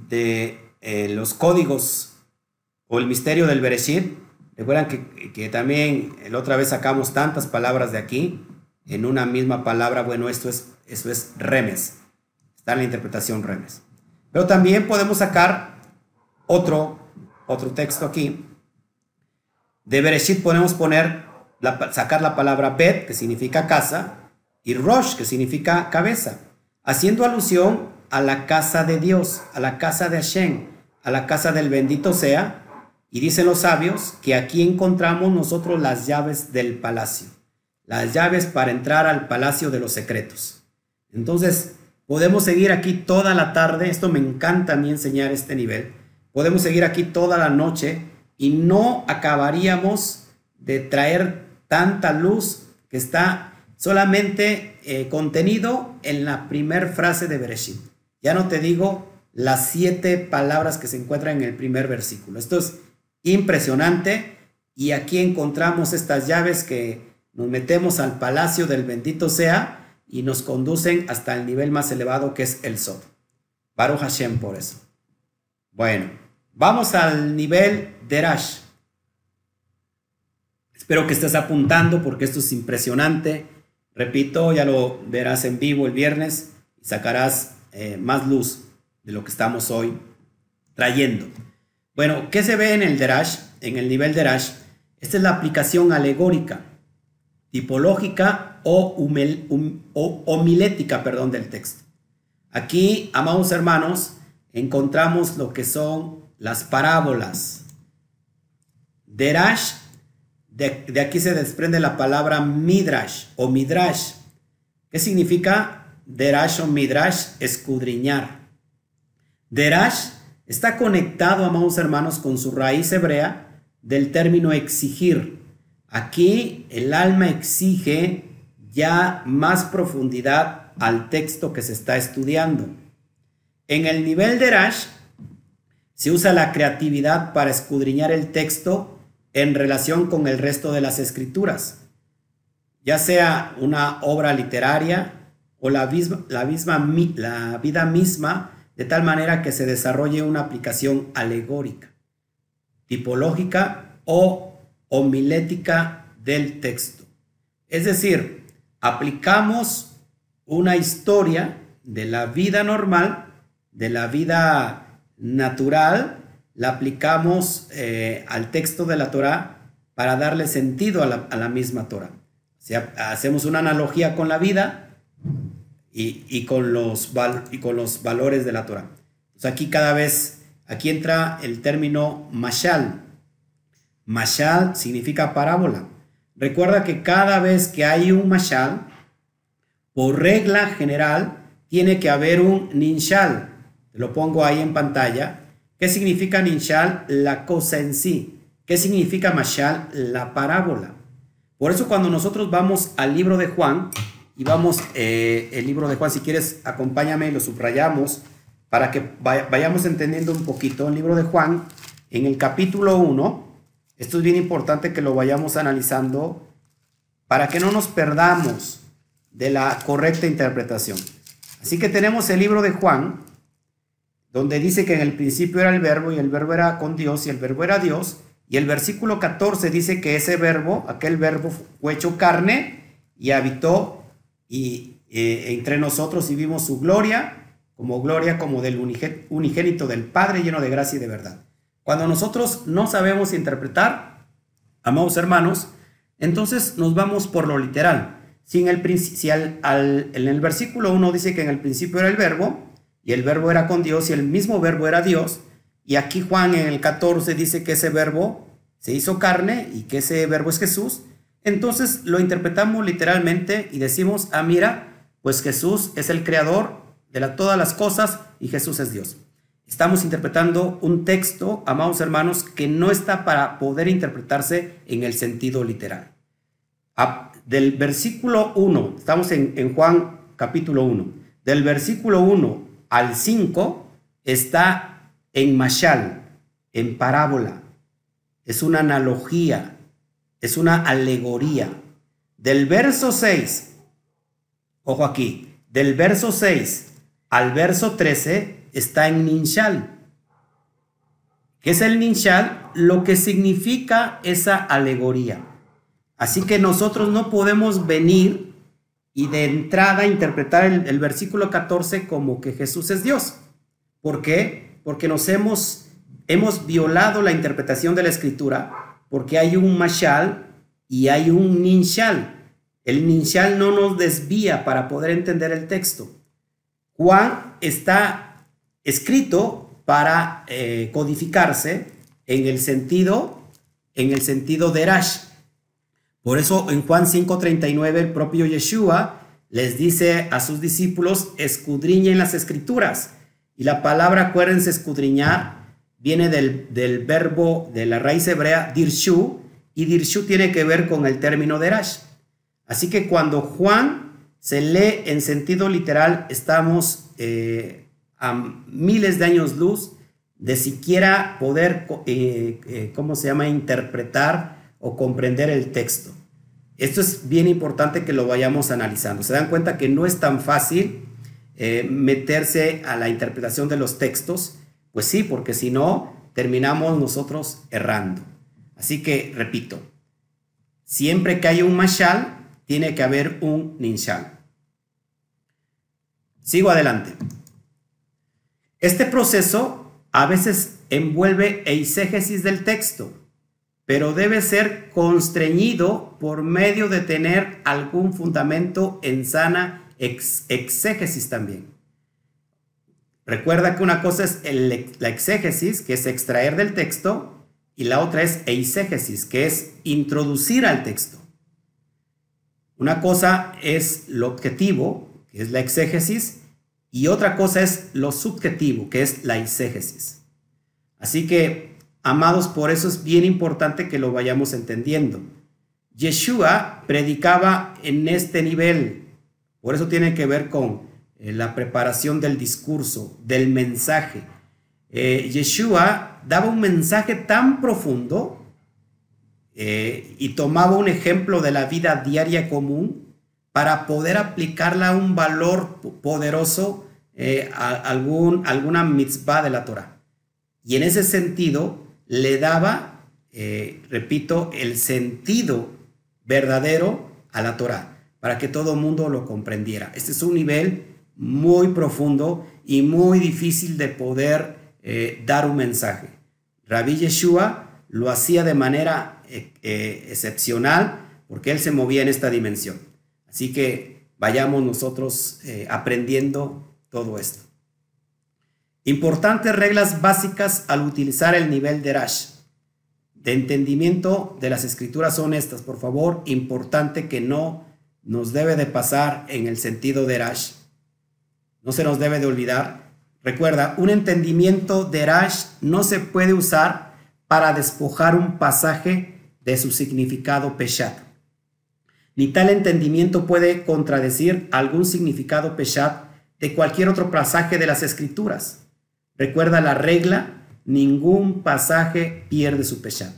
de eh, los códigos o el misterio del Bereshit? Recuerdan que, que también la otra vez sacamos tantas palabras de aquí en una misma palabra. Bueno, esto es, eso es remes. Está en la interpretación remes. Pero también podemos sacar otro, otro texto aquí. De Bereshit podemos poner, sacar la palabra Bet, que significa casa, y Rosh, que significa cabeza, haciendo alusión a la casa de Dios, a la casa de Hashem, a la casa del bendito sea. Y dicen los sabios que aquí encontramos nosotros las llaves del palacio, las llaves para entrar al palacio de los secretos. Entonces, Podemos seguir aquí toda la tarde, esto me encanta a mí enseñar este nivel. Podemos seguir aquí toda la noche y no acabaríamos de traer tanta luz que está solamente eh, contenido en la primer frase de Bereshit. Ya no te digo las siete palabras que se encuentran en el primer versículo. Esto es impresionante y aquí encontramos estas llaves que nos metemos al palacio del bendito sea y nos conducen hasta el nivel más elevado que es el Sod. Baruch Hashem por eso. Bueno, vamos al nivel Derash. Espero que estés apuntando porque esto es impresionante. Repito, ya lo verás en vivo el viernes y sacarás eh, más luz de lo que estamos hoy trayendo. Bueno, ¿qué se ve en el Derash? En el nivel Derash. Esta es la aplicación alegórica, tipológica o, homilética perdón, del texto. Aquí, amados hermanos, encontramos lo que son las parábolas. Derash, de, aquí se desprende la palabra midrash o midrash. ¿Qué significa derash o midrash? Escudriñar. Derash está conectado, amados hermanos, con su raíz hebrea del término exigir. Aquí el alma exige ya más profundidad al texto que se está estudiando. En el nivel de Rash se usa la creatividad para escudriñar el texto en relación con el resto de las escrituras, ya sea una obra literaria o la, misma, la, vida misma de tal manera que se desarrolle una aplicación alegórica, tipológica o homilética del texto. Es decir, aplicamos una historia de la vida normal, de la vida natural, la aplicamos eh, al texto de la Torah para darle sentido a la, misma Torah. hacemos una analogía con la vida y, con, los, y con los valores de la Torah. aquí cada vez, aquí entra el término mashal. Mashal significa parábola. Recuerda que cada vez que hay un mashal, por regla general, tiene que haber un ninshal. Lo pongo ahí en pantalla. ¿Qué significa ninshal? La cosa en sí. ¿Qué significa mashal? La parábola. Por eso cuando nosotros vamos al libro de Juan y vamos eh, el libro de Juan, si quieres acompáñame y lo subrayamos para que vayamos entendiendo un poquito el libro de Juan en el capítulo 1 esto es bien importante que lo vayamos analizando para que no nos perdamos de la correcta interpretación. Así que tenemos el libro de Juan, donde dice que en el principio era el verbo y el verbo era con Dios y el verbo era Dios. Y el versículo 14 dice que ese verbo, aquel verbo fue hecho carne y habitó y, eh, entre nosotros y vimos su gloria, como gloria como del unigénito del Padre lleno de gracia y de verdad. Cuando nosotros no sabemos interpretar, amados hermanos, entonces nos vamos por lo literal. Si en el, si en el versículo 1 dice que en el principio era el verbo, y el verbo era con Dios, y el mismo verbo era Dios, y aquí Juan en el 14 dice que ese verbo se hizo carne y que ese verbo es Jesús, entonces lo interpretamos literalmente y decimos, ah, mira, pues Jesús es el creador de todas las cosas y Jesús es Dios. Estamos interpretando un texto, amados hermanos, que no está para poder interpretarse en el sentido literal. del versículo 1, estamos en, en Juan capítulo 1, del versículo 1 al 5 está en mashal, en parábola. Es una analogía, es una alegoría. Del verso 6, ojo aquí, del verso 6 al verso 13 está en Ninshal. ¿Qué es el Ninshal? Lo que significa esa alegoría. Así que nosotros no podemos venir y de entrada interpretar el, versículo 14 como que Jesús es Dios. ¿Por qué? Porque nos hemos, hemos violado la interpretación de la escritura, porque hay un mashal y hay un ninshal. El ninshal no nos desvía para poder entender el texto. Juan está escrito para eh, codificarse en el sentido en el sentido de Rash. Por eso en Juan 5:39 el propio Yeshua les dice a sus discípulos, escudriñen las escrituras. Y la palabra, acuérdense, escudriñar, viene del, del verbo de la raíz hebrea dirshu, y dirshu tiene que ver con el término de Rash. Así que cuando Juan se lee en sentido literal, estamos eh, a miles de años luz de siquiera poder, eh, eh, ¿cómo se llama?, interpretar o comprender el texto. Esto es bien importante que lo vayamos analizando. Se dan cuenta que no es tan fácil eh, meterse a la interpretación de los textos, pues sí, porque si no, terminamos nosotros errando. Así que, repito, siempre que hay un mashal, tiene que haber un ninshal. Sigo adelante. Este proceso a veces envuelve eisegesis del texto, pero debe ser constreñido por medio de tener algún fundamento en sana exégesis también. Recuerda que una cosa es la exégesis, que es extraer del texto, y la otra es eisegesis, que es introducir al texto. Una cosa es lo objetivo, que es la exégesis, y otra cosa es lo subjetivo, que es la exégesis. Así que, amados, por eso es bien importante que lo vayamos entendiendo. Yeshua predicaba en este nivel, por eso tiene que ver con eh, la preparación del discurso, del mensaje. Eh, Yeshua daba un mensaje tan profundo eh, y tomaba un ejemplo de la vida diaria común para poder aplicarla a un valor poderoso eh, algún, alguna mitzvah de la Torah. Y en ese sentido le daba, eh, repito, el sentido verdadero a la Torah, para que todo el mundo lo comprendiera. Este es un nivel muy profundo y muy difícil de poder eh, dar un mensaje. Rabbi Yeshua lo hacía de manera excepcional porque él se movía en esta dimensión. Así que vayamos nosotros aprendiendo todo esto. Importantes reglas básicas al utilizar el nivel de Rash. De entendimiento de las escrituras son estas, por favor, importante que no nos debe de pasar en el sentido de Rash. No se nos debe de olvidar. Recuerda, un entendimiento de Rash no se puede usar para despojar un pasaje de su significado Peshat. Ni tal entendimiento puede contradecir algún significado Peshat de cualquier otro pasaje de las escrituras. Recuerda la regla, ningún pasaje pierde su pesar.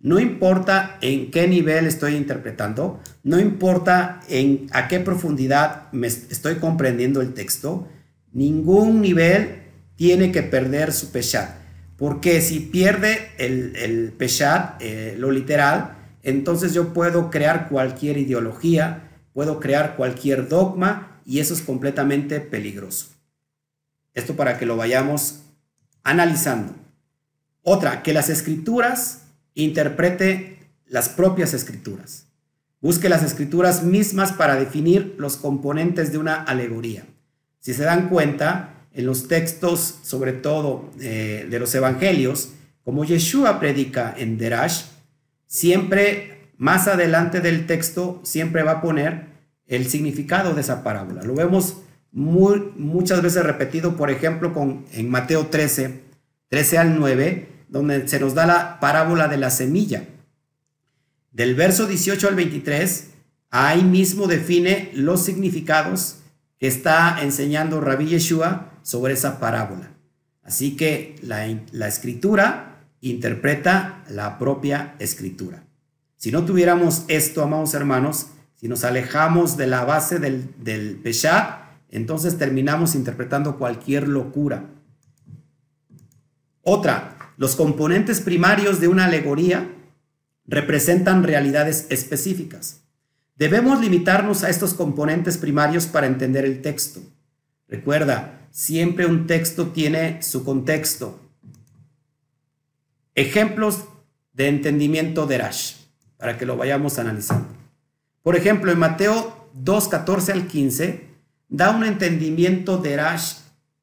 No importa en qué nivel estoy interpretando, no importa en a qué profundidad me estoy comprendiendo el texto, ningún nivel tiene que perder su pesar. Porque si pierde el, el pesar, eh, lo literal, entonces yo puedo crear cualquier ideología, puedo crear cualquier dogma y eso es completamente peligroso. Esto para que lo vayamos analizando. Otra, que las escrituras interprete las propias escrituras. Busque las escrituras mismas para definir los componentes de una alegoría. Si se dan cuenta, en los textos, sobre todo eh, de los evangelios, como Yeshua predica en Derash, siempre más adelante del texto, siempre va a poner el significado de esa parábola. Lo vemos muchas veces repetido, por ejemplo, con, en Mateo 13, 13 al 9, donde se nos da la parábola de la semilla. Del verso 18 al 23, ahí mismo define los significados que está enseñando Rabbi Yeshua sobre esa parábola. Así que la, la escritura interpreta la propia escritura. Si no tuviéramos esto, amados hermanos, si nos alejamos de la base del, del entonces terminamos interpretando cualquier locura. Otra, los componentes primarios de una alegoría representan realidades específicas. Debemos limitarnos a estos componentes primarios para entender el texto. Recuerda, siempre un texto tiene su contexto. Ejemplos de entendimiento de Rash, para que lo vayamos analizando. Por ejemplo, en Mateo 2, 14 al 15, da un entendimiento de Rash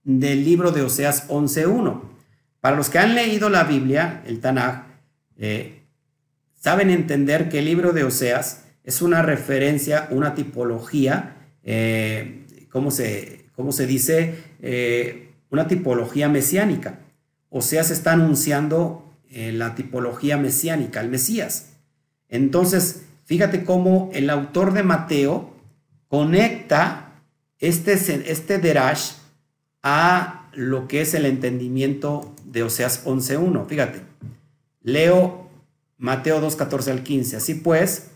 del libro de Oseas 11.1. Para los que han leído la Biblia, el Tanaj, eh, saben entender que el libro de Oseas es una referencia, una tipología, eh, ¿cómo, se, ¿cómo, se, dice? Eh, una tipología mesiánica. Oseas está anunciando la tipología mesiánica, el Mesías. Entonces, Fíjate cómo el autor de Mateo conecta este, este derash a lo que es el entendimiento de Oseas 11.1. Fíjate, leo Mateo 2.14 al 15. Así pues,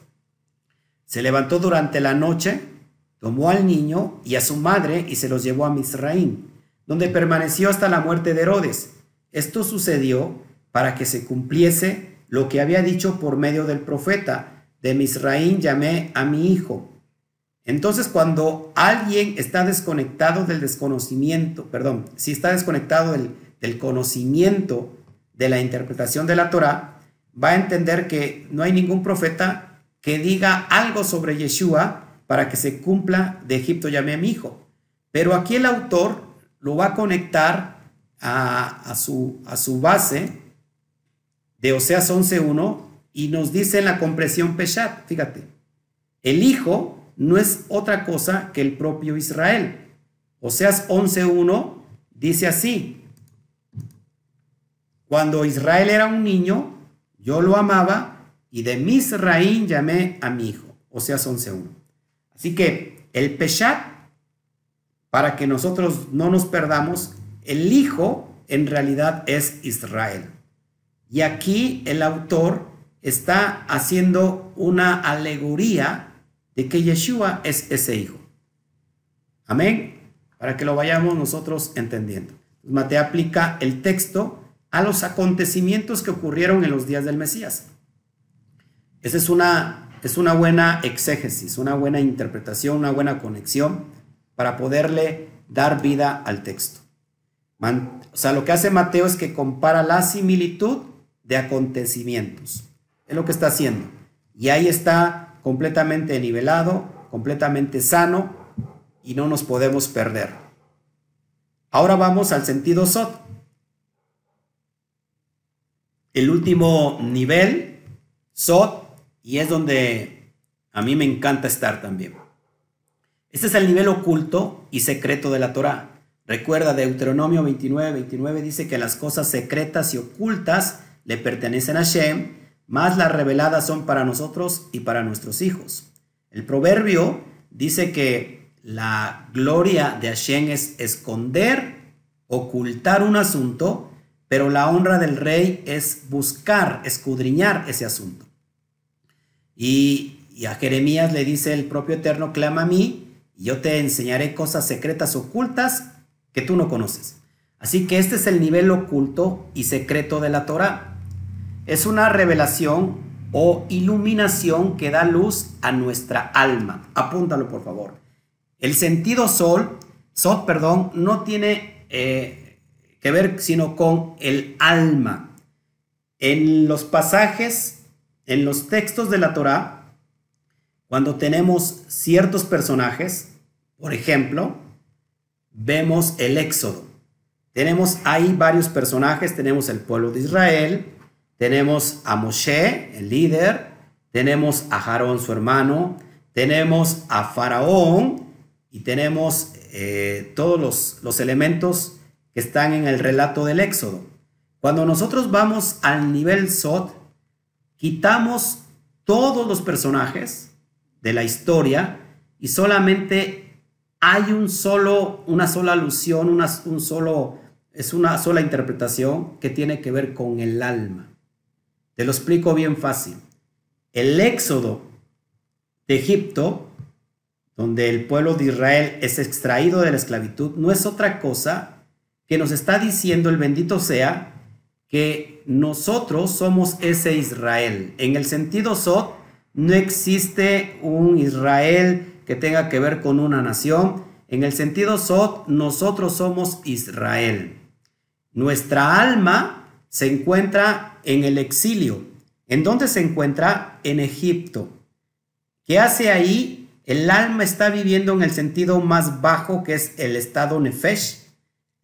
se levantó durante la noche, tomó al niño y a su madre y se los llevó a Misraín, donde permaneció hasta la muerte de Herodes. Esto sucedió para que se cumpliese lo que había dicho por medio del profeta de Misraín llamé a mi hijo. Entonces, cuando alguien está desconectado del desconocimiento, perdón, si está desconectado del, conocimiento de la interpretación de la Torah, va a entender que no hay ningún profeta que diga algo sobre Yeshua para que se cumpla de Egipto llamé a mi hijo. Pero aquí el autor lo va a conectar a, a, su, a su base de Oseas 11.1 y nos dice en la compresión Peshat, fíjate, el Hijo no es otra cosa que el propio Israel. Oseas 11.1 dice así, cuando Israel era un niño, yo lo amaba y de Misraín llamé a mi hijo. Oseas 11.1. Así que el Peshat, para que nosotros no nos perdamos, el hijo en realidad es Israel. Y aquí el autor está haciendo una alegoría de que Yeshua es ese hijo. Amén. para que lo vayamos nosotros entendiendo. Mateo aplica el texto a los acontecimientos que ocurrieron en los días del Mesías. Esa es una, es una buena exégesis, una buena interpretación, una buena conexión para poderle dar vida al texto. o sea, lo que hace Mateo es que compara la similitud de acontecimientos. Es lo que está haciendo. Y ahí está completamente nivelado, completamente sano y no nos podemos perder. Ahora vamos al sentido SOT. El último nivel, SOT, y es donde a mí me encanta estar también. Este es el nivel oculto y secreto de la Torah. Recuerda, Deuteronomio 29, 29 dice que las cosas secretas y ocultas le pertenecen a Shem, más las reveladas son para nosotros y para nuestros hijos. El proverbio dice que la gloria de Hashem es esconder, ocultar un asunto, pero la honra del rey es buscar, escudriñar ese asunto. Y, y a Jeremías le dice el propio Eterno, clama a mí, y yo te enseñaré cosas secretas ocultas que tú no conoces. Así que este es el nivel oculto y secreto de la Torah es una revelación o iluminación que da luz a nuestra alma. Apúntalo, por favor. El sentido sol, sol, perdón, no tiene eh, que ver sino con el alma. En los pasajes, en los textos de la Torah, cuando tenemos ciertos personajes, por ejemplo, vemos el Éxodo. Tenemos ahí varios personajes, tenemos el pueblo de Israel, tenemos a Moshe, el líder, tenemos a Jarón, su hermano, tenemos a Faraón y tenemos eh, todos los, los elementos que están en el relato del Éxodo. Cuando nosotros vamos al nivel Sot, quitamos todos los personajes de la historia y solamente hay un solo, una sola alusión, una, un solo, es una sola interpretación que tiene que ver con el alma. Te lo explico bien fácil. El éxodo de Egipto, donde el pueblo de Israel es extraído de la esclavitud, no es otra cosa que nos está diciendo el bendito sea que nosotros somos ese Israel. En el sentido Sot, no existe un Israel que tenga que ver con una nación. En el sentido Sot, nosotros somos Israel. Nuestra alma se encuentra en el exilio. ¿En dónde se encuentra? En Egipto. ¿Qué hace ahí? El alma está viviendo en el sentido más bajo, que es el estado nefesh.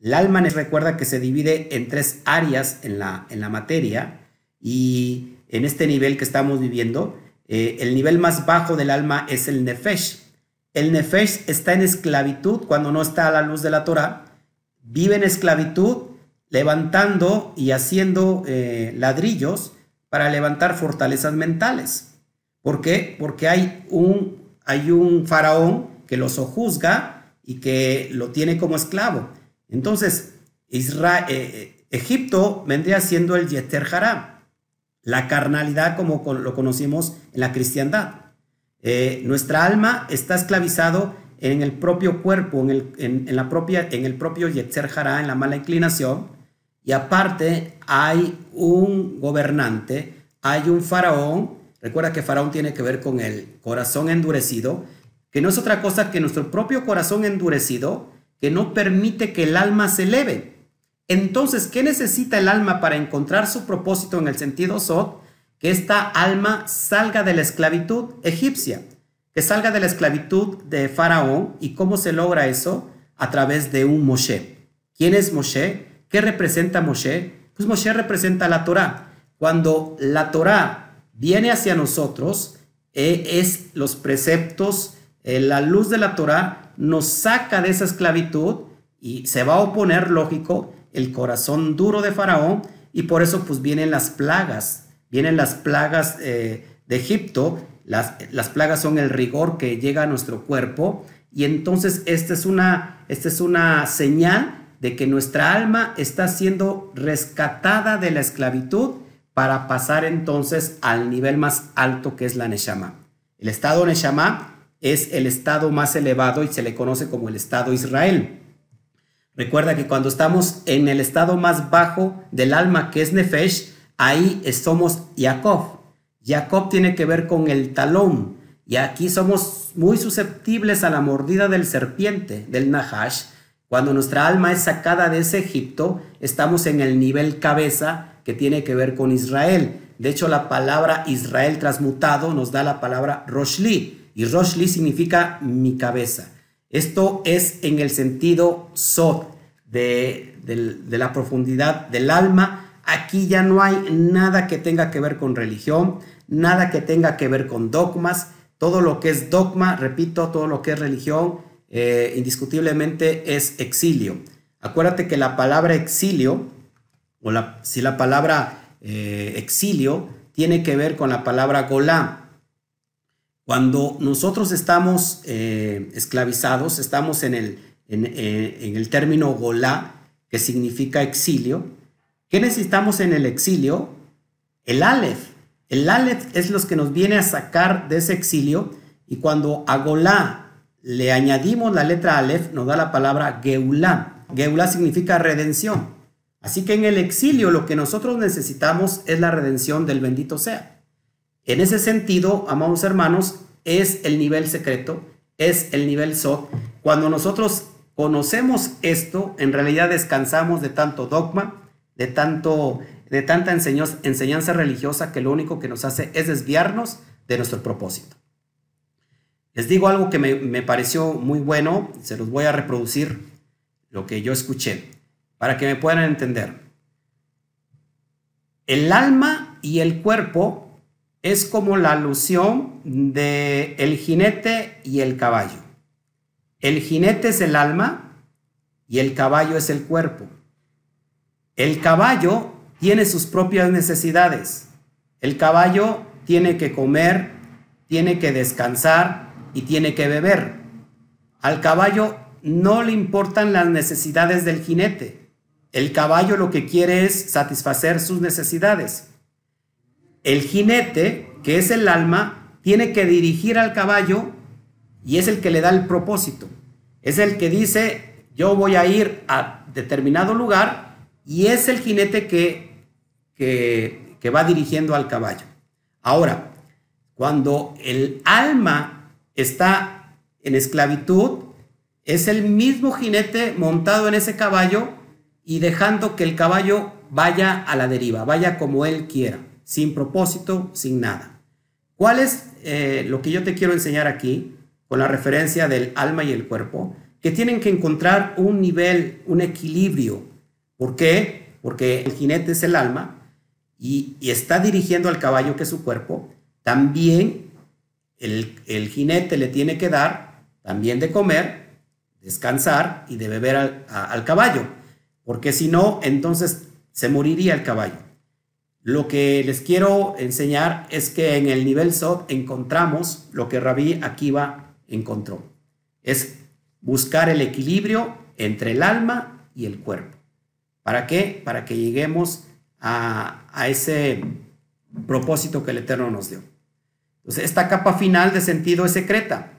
El alma nos recuerda que se divide en tres áreas en la, en la materia y en este nivel que estamos viviendo, eh, el nivel más bajo del alma es el nefesh. El nefesh está en esclavitud cuando no está a la luz de la Torah, vive en esclavitud levantando y haciendo eh, ladrillos para levantar fortalezas mentales. ¿Por qué? Porque hay un, hay un faraón que lo sojuzga y que lo tiene como esclavo. Entonces, Israel, eh, eh, Egipto vendría siendo el Yeter Haram, la carnalidad como lo conocimos en la cristiandad. nuestra alma está esclavizado en el propio cuerpo, en el, en, la propia, en el propio Yetzer Hará, en la mala inclinación, y aparte hay un gobernante, hay un faraón, recuerda que faraón tiene que ver con el corazón endurecido, que no es otra cosa que nuestro propio corazón endurecido, que no permite que el alma se eleve. Entonces, ¿qué necesita el alma para encontrar su propósito en el sentido Sot? Que esta alma salga de la esclavitud egipcia, que salga de la esclavitud de Faraón. ¿Y cómo se logra eso? A través de un Moshe. ¿Quién es Moshe? ¿Qué representa Moshe? Pues Moshe representa la Torah. Cuando la Torah viene hacia nosotros, eh, es los preceptos, eh, la luz de la Torah nos saca de esa esclavitud y se va a oponer, lógico, el corazón duro de Faraón y por eso pues vienen las plagas, vienen las plagas eh, de Egipto, las, las, plagas son el rigor que llega a nuestro cuerpo y entonces esta es una, esta es una señal de que nuestra alma está siendo rescatada de la esclavitud para pasar entonces al nivel más alto que es la Neshama. El estado Neshama es el estado más elevado y se le conoce como el estado Israel. Recuerda que cuando estamos en el estado más bajo del alma, que es Nefesh, ahí somos Jacob. Jacob tiene que ver con el talón. Y aquí somos muy susceptibles a la mordida del serpiente, del Nahash. Cuando nuestra alma es sacada de ese Egipto, estamos en el nivel cabeza que tiene que ver con Israel. De hecho, la palabra Israel transmutado nos da la palabra Roshli. Y Roshli significa mi cabeza. Esto es en el sentido Sod, de, de la profundidad del alma. Aquí ya no hay nada que tenga que ver con religión, nada que tenga que ver con dogmas. Todo lo que es dogma, repito, todo lo que es religión, eh, indiscutiblemente es exilio. Acuérdate que la palabra exilio, o la, si la palabra eh, exilio tiene que ver con la palabra golá, cuando nosotros estamos eh, esclavizados, estamos en el, eh, en, el término golá, que significa exilio. ¿Qué necesitamos en el exilio? El Aleph. El Aleph es lo que nos viene a sacar de ese exilio y cuando a golá le añadimos la letra Aleph, nos da la palabra geulá. Geulá significa redención. Así que en el exilio lo que nosotros necesitamos es la redención del bendito sea. En ese sentido, amados hermanos, es el nivel secreto, es el nivel SOT. Cuando nosotros conocemos esto, en realidad descansamos de tanto dogma, de, tanto, de tanta enseñanza religiosa que lo único que nos hace es desviarnos de nuestro propósito. Les digo algo que me, me pareció muy bueno, se los voy a reproducir, lo que yo escuché, para que me puedan entender. El alma y el cuerpo es como la alusión de el jinete y el caballo. El jinete es el alma y el caballo es el cuerpo. El caballo tiene sus propias necesidades. El caballo tiene que comer, tiene que descansar y tiene que beber. Al caballo no le importan las necesidades del jinete. El caballo lo que quiere es satisfacer sus necesidades. El jinete, que es el alma, tiene que dirigir al caballo y es el que le da el propósito. Es el que dice, yo voy a ir a determinado lugar y es el jinete que, que, que va dirigiendo al caballo. Ahora, cuando el alma está en esclavitud, es el mismo jinete montado en ese caballo y dejando que el caballo vaya a la deriva, vaya como él quiera sin propósito, sin nada. ¿Cuál es eh, lo que yo te quiero enseñar aquí con la referencia del alma y el cuerpo? Que tienen que encontrar un nivel, un equilibrio. ¿Por qué? Porque el jinete es el alma y, está dirigiendo al caballo que es su cuerpo. También el, jinete le tiene que dar también de comer, descansar y de beber al caballo. Porque si no, entonces se moriría el caballo. Lo que les quiero enseñar es que en el nivel SOT encontramos lo que Rabí Akiva encontró. Es buscar el equilibrio entre el alma y el cuerpo. ¿Para qué? Para que lleguemos a, ese propósito que el Eterno nos dio. Entonces, esta capa final de sentido es secreta.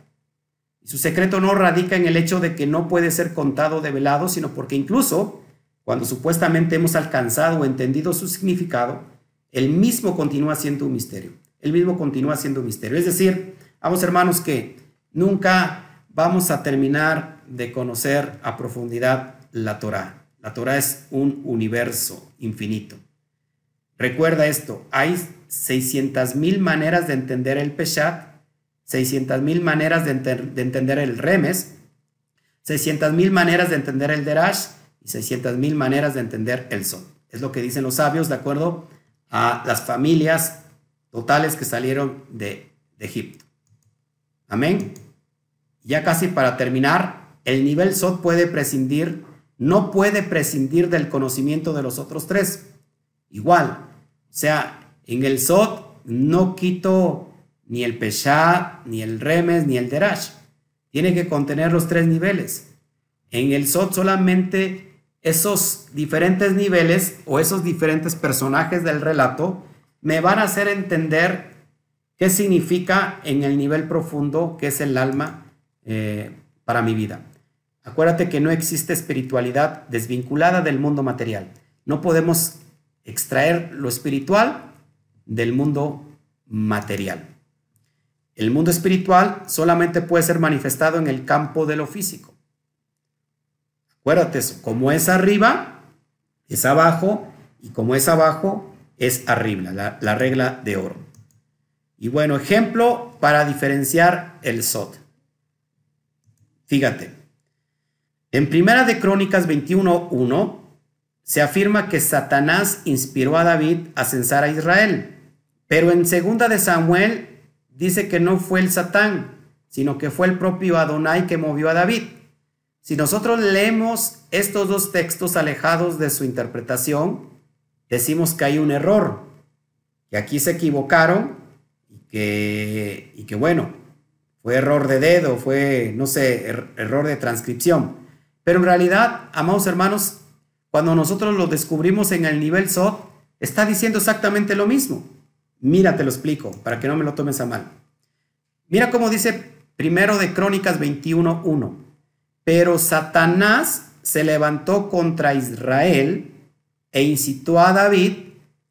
Y su secreto no radica en el hecho de que no puede ser contado de velado, sino porque incluso cuando supuestamente hemos alcanzado o entendido su significado, el mismo continúa siendo un misterio. El mismo continúa siendo un misterio. Es decir, vamos hermanos que nunca vamos a terminar de conocer a profundidad la Torah. La Torah es un universo infinito. Recuerda esto, hay 600 mil maneras de entender el Peshat, 600 mil maneras de, de, entender el Remes, 600 mil maneras de entender el Derash y 600 mil maneras de entender el Son. Es lo que dicen los sabios de acuerdo a las familias totales que salieron de, Egipto. Amén. Ya casi para terminar, el nivel SOT puede prescindir, no puede prescindir del conocimiento de los otros tres. Igual, o sea, en el SOT no quito ni el Peshat, ni el Remes, ni el Derash. Tiene que contener los tres niveles. En el SOT solamente esos diferentes niveles o esos diferentes personajes del relato me van a hacer entender qué significa en el nivel profundo que es el alma eh, para mi vida. Acuérdate que no existe espiritualidad desvinculada del mundo material. No podemos extraer lo espiritual del mundo material. El mundo espiritual solamente puede ser manifestado en el campo de lo físico. Acuérdate eso, como es arriba, es abajo, y como es abajo, es arriba, la, la regla de oro. Y bueno, ejemplo para diferenciar el Sot. Fíjate, en Primera de Crónicas 21.1 se afirma que Satanás inspiró a David a censar a Israel, pero en Segunda de Samuel dice que no fue el Satán, sino que fue el propio Adonai que movió a David. Si nosotros leemos estos dos textos alejados de su interpretación, decimos que hay un error, que aquí se equivocaron y que, y que bueno, fue error de dedo, fue, no sé, er, error de transcripción. Pero en realidad, amados hermanos, cuando nosotros lo descubrimos en el nivel SOT, está diciendo exactamente lo mismo. Mira, te lo explico, para que no me lo tomes a mal. Mira cómo dice primero de Crónicas 21.1. Pero Satanás se levantó contra Israel e incitó a David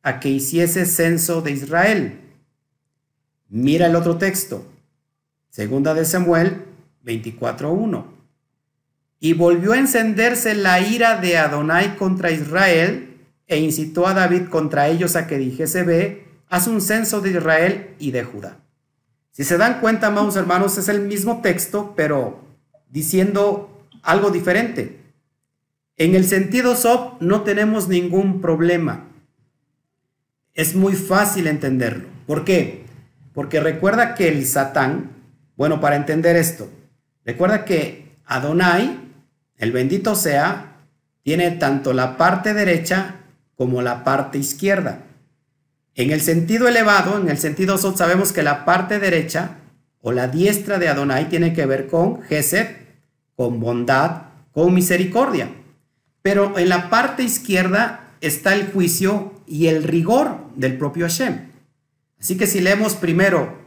a que hiciese censo de Israel. Mira el otro texto. Segunda de Samuel 24.1. Y volvió a encenderse la ira de Adonai contra Israel e incitó a David contra ellos a que dijese, ve, haz un censo de Israel y de Judá. Si se dan cuenta, amados hermanos, es el mismo texto, pero diciendo algo diferente. En el sentido SOP no tenemos ningún problema. Es muy fácil entenderlo. ¿Por qué? Porque recuerda que el Satán, bueno, para entender esto, recuerda que Adonai, el bendito sea, tiene tanto la parte derecha como la parte izquierda. En el sentido elevado, en el sentido Sot, sabemos que la parte derecha o la diestra de Adonai tiene que ver con Gesed, con bondad, con misericordia. Pero en la parte izquierda está el juicio y el rigor del propio Hashem. Así que si leemos primero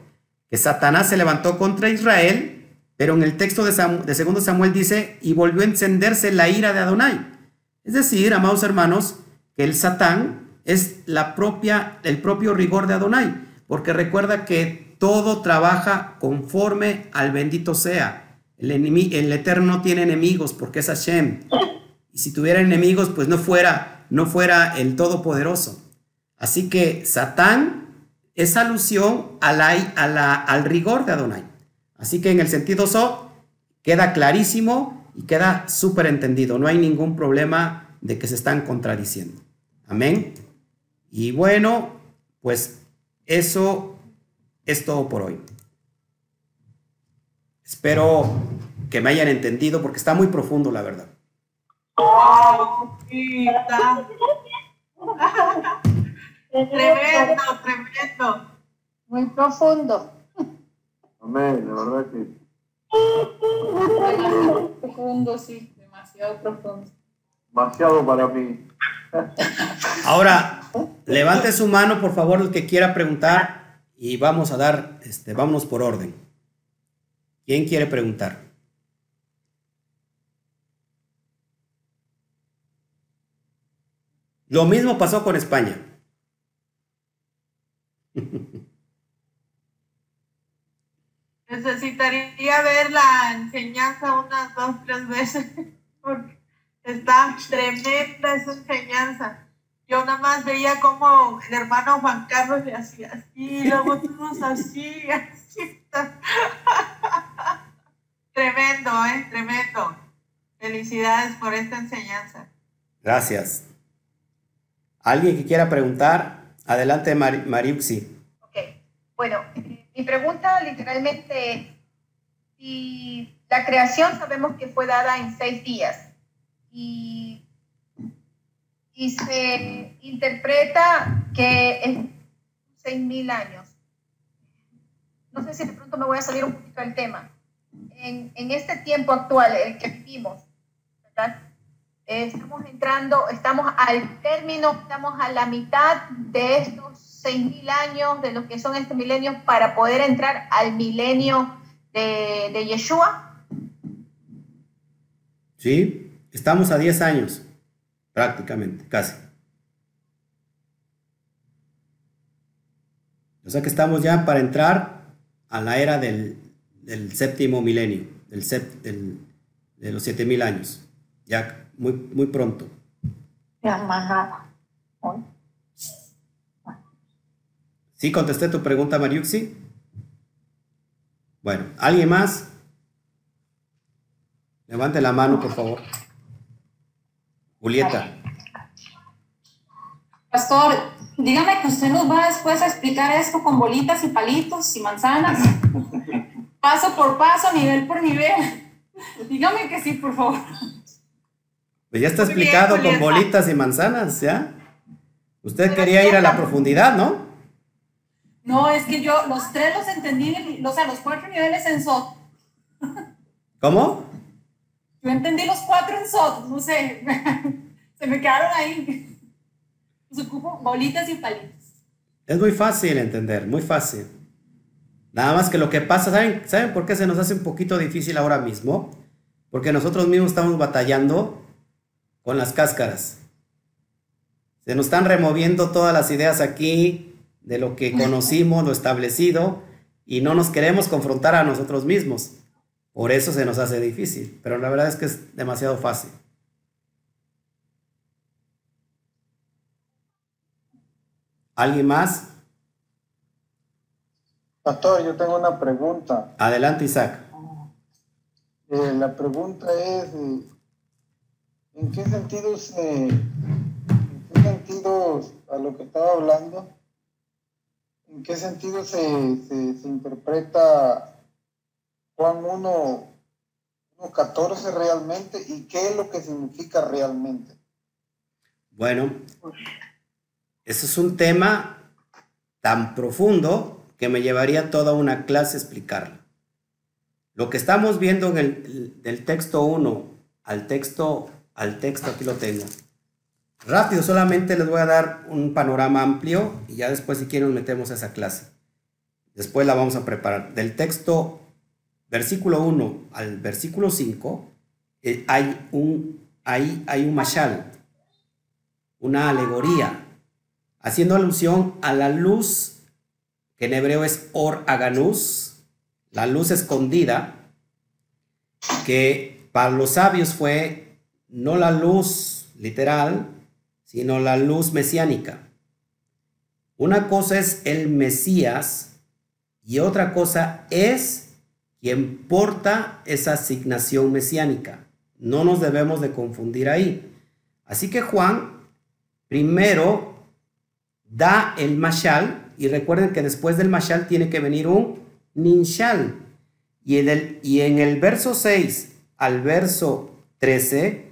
que Satanás se levantó contra Israel, pero en el texto de, segundo Samuel dice, y volvió a encenderse la ira de Adonai. Es decir, amados hermanos, que el Satán es la propia, el propio rigor de Adonai, porque recuerda que todo trabaja conforme al bendito sea. El, el Eterno no tiene enemigos porque es Hashem. Y si tuviera enemigos, pues no fuera, no fuera el Todopoderoso. Así que Satán es alusión al rigor de Adonai. Así que en el sentido so, queda clarísimo y queda súper entendido. No hay ningún problema de que se están contradiciendo. Amén. Y bueno, pues eso es todo por hoy. Espero que me hayan entendido porque está muy profundo, la verdad. tremendo, tremendo. Muy profundo. Amén, la verdad que. Profundo, sí, demasiado profundo. Demasiado para mí. Ahora, levante su mano, por favor, el que quiera preguntar y vamos a dar, este, vámonos por orden. ¿Quién quiere preguntar? Lo mismo pasó con España. Necesitaría ver la enseñanza unas dos, tres veces, porque está tremenda esa enseñanza yo nada más veía como el hermano Juan Carlos le hacía así, luego todos así, así. tremendo, ¿eh? Tremendo. Felicidades por esta enseñanza. Gracias. ¿Alguien que quiera preguntar? Adelante, Mariuxi. Ok. Bueno, mi pregunta literalmente, si la creación sabemos que fue dada en seis días y y se interpreta que es 6.000 años. No sé si de pronto me voy a salir un poquito del tema. En, en este tiempo actual, el que vivimos, ¿verdad? estamos entrando, estamos al término, estamos a la mitad de estos 6.000 años, de lo que son este milenio, para poder entrar al milenio de, de Yeshua. ¿Sí? Estamos a 10 años, prácticamente, casi. O sea que estamos ya para entrar a la era del, del séptimo milenio, del, del- de los 7000 años. Ya muy, muy pronto. ¿Sí contesté tu pregunta, Mariuxi? Bueno, ¿alguien más? Levante la mano, por favor. Julieta. Pastor, dígame que usted nos va después a explicar esto con bolitas y palitos y manzanas, paso por paso, nivel por nivel. Dígame que sí, por favor. Pues ya está Muy bien, explicado con bolitas y manzanas, ¿ya? Usted Pero quería ir a la profundidad, ¿no? No, es que yo los tres los entendí, en- o sea, los cuatro niveles en SOT. ¿Cómo? Yo entendí los cuatro en SOT, no sé, se me quedaron ahí. Pues ocupo bolitas y palitos. Es muy fácil entender, muy fácil. Nada más que lo que pasa, ¿saben, ¿saben por qué se nos hace un poquito difícil ahora mismo? Porque nosotros mismos estamos batallando con las cáscaras. Se nos están removiendo todas las ideas aquí de lo que conocimos, lo establecido, y no nos queremos confrontar a nosotros mismos. Por eso se nos hace difícil, pero la verdad es que es demasiado fácil. ¿Alguien más? Pastor, yo tengo una pregunta. Adelante, Isaac. Eh, la pregunta es, eh, ¿en qué sentido se, en qué sentido, a lo que estaba hablando, en qué sentido se, se, se interpreta Juan 1, 1.14 realmente y qué es lo que significa realmente? Bueno, ese es un tema tan profundo que me llevaría toda una clase explicarlo. Lo que estamos viendo en el del texto 1 al texto al texto aquí lo tengo. Rápido, solamente les voy a dar un panorama amplio y ya después si quieren nos metemos a esa clase. Después la vamos a preparar. Del texto versículo 1 al versículo 5 eh, hay un ahí hay un mashal, una alegoría, haciendo alusión a la luz, que en hebreo es or aganus, la luz escondida, que para los sabios fue no la luz literal, sino la luz mesiánica. Una cosa es el Mesías y otra cosa es quien porta esa asignación mesiánica. No nos debemos de confundir ahí. Así que Juan primero da el mashal y recuerden que después del mashal tiene que venir un ninshal. Y en el, y en el verso 6 al verso 13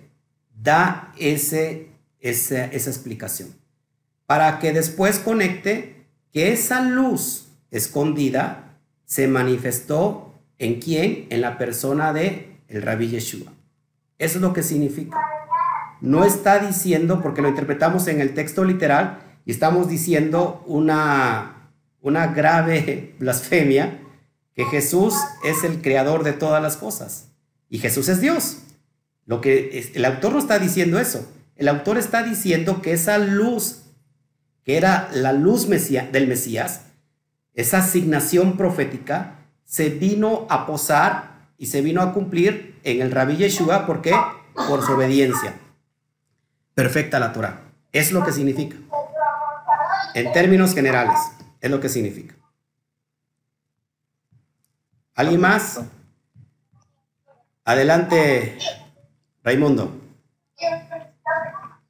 da ese, esa, esa explicación. Para que después conecte que esa luz escondida se manifestó en quién? En la persona de el rabí Yeshua. Eso es lo que significa. No está diciendo, porque lo interpretamos en el texto literal, y estamos diciendo una, una grave blasfemia, que Jesús es el creador de todas las cosas. Y Jesús es Dios. Lo que el autor no está diciendo eso. El autor está diciendo que esa luz, que era la luz del Mesías, esa asignación profética, se vino a posar y se vino a cumplir en el rabí Yeshua. ¿Por qué? Por su obediencia perfecta la Torah. Es lo que significa. En términos generales, es lo que significa. ¿Alguien más? Adelante, Raimundo.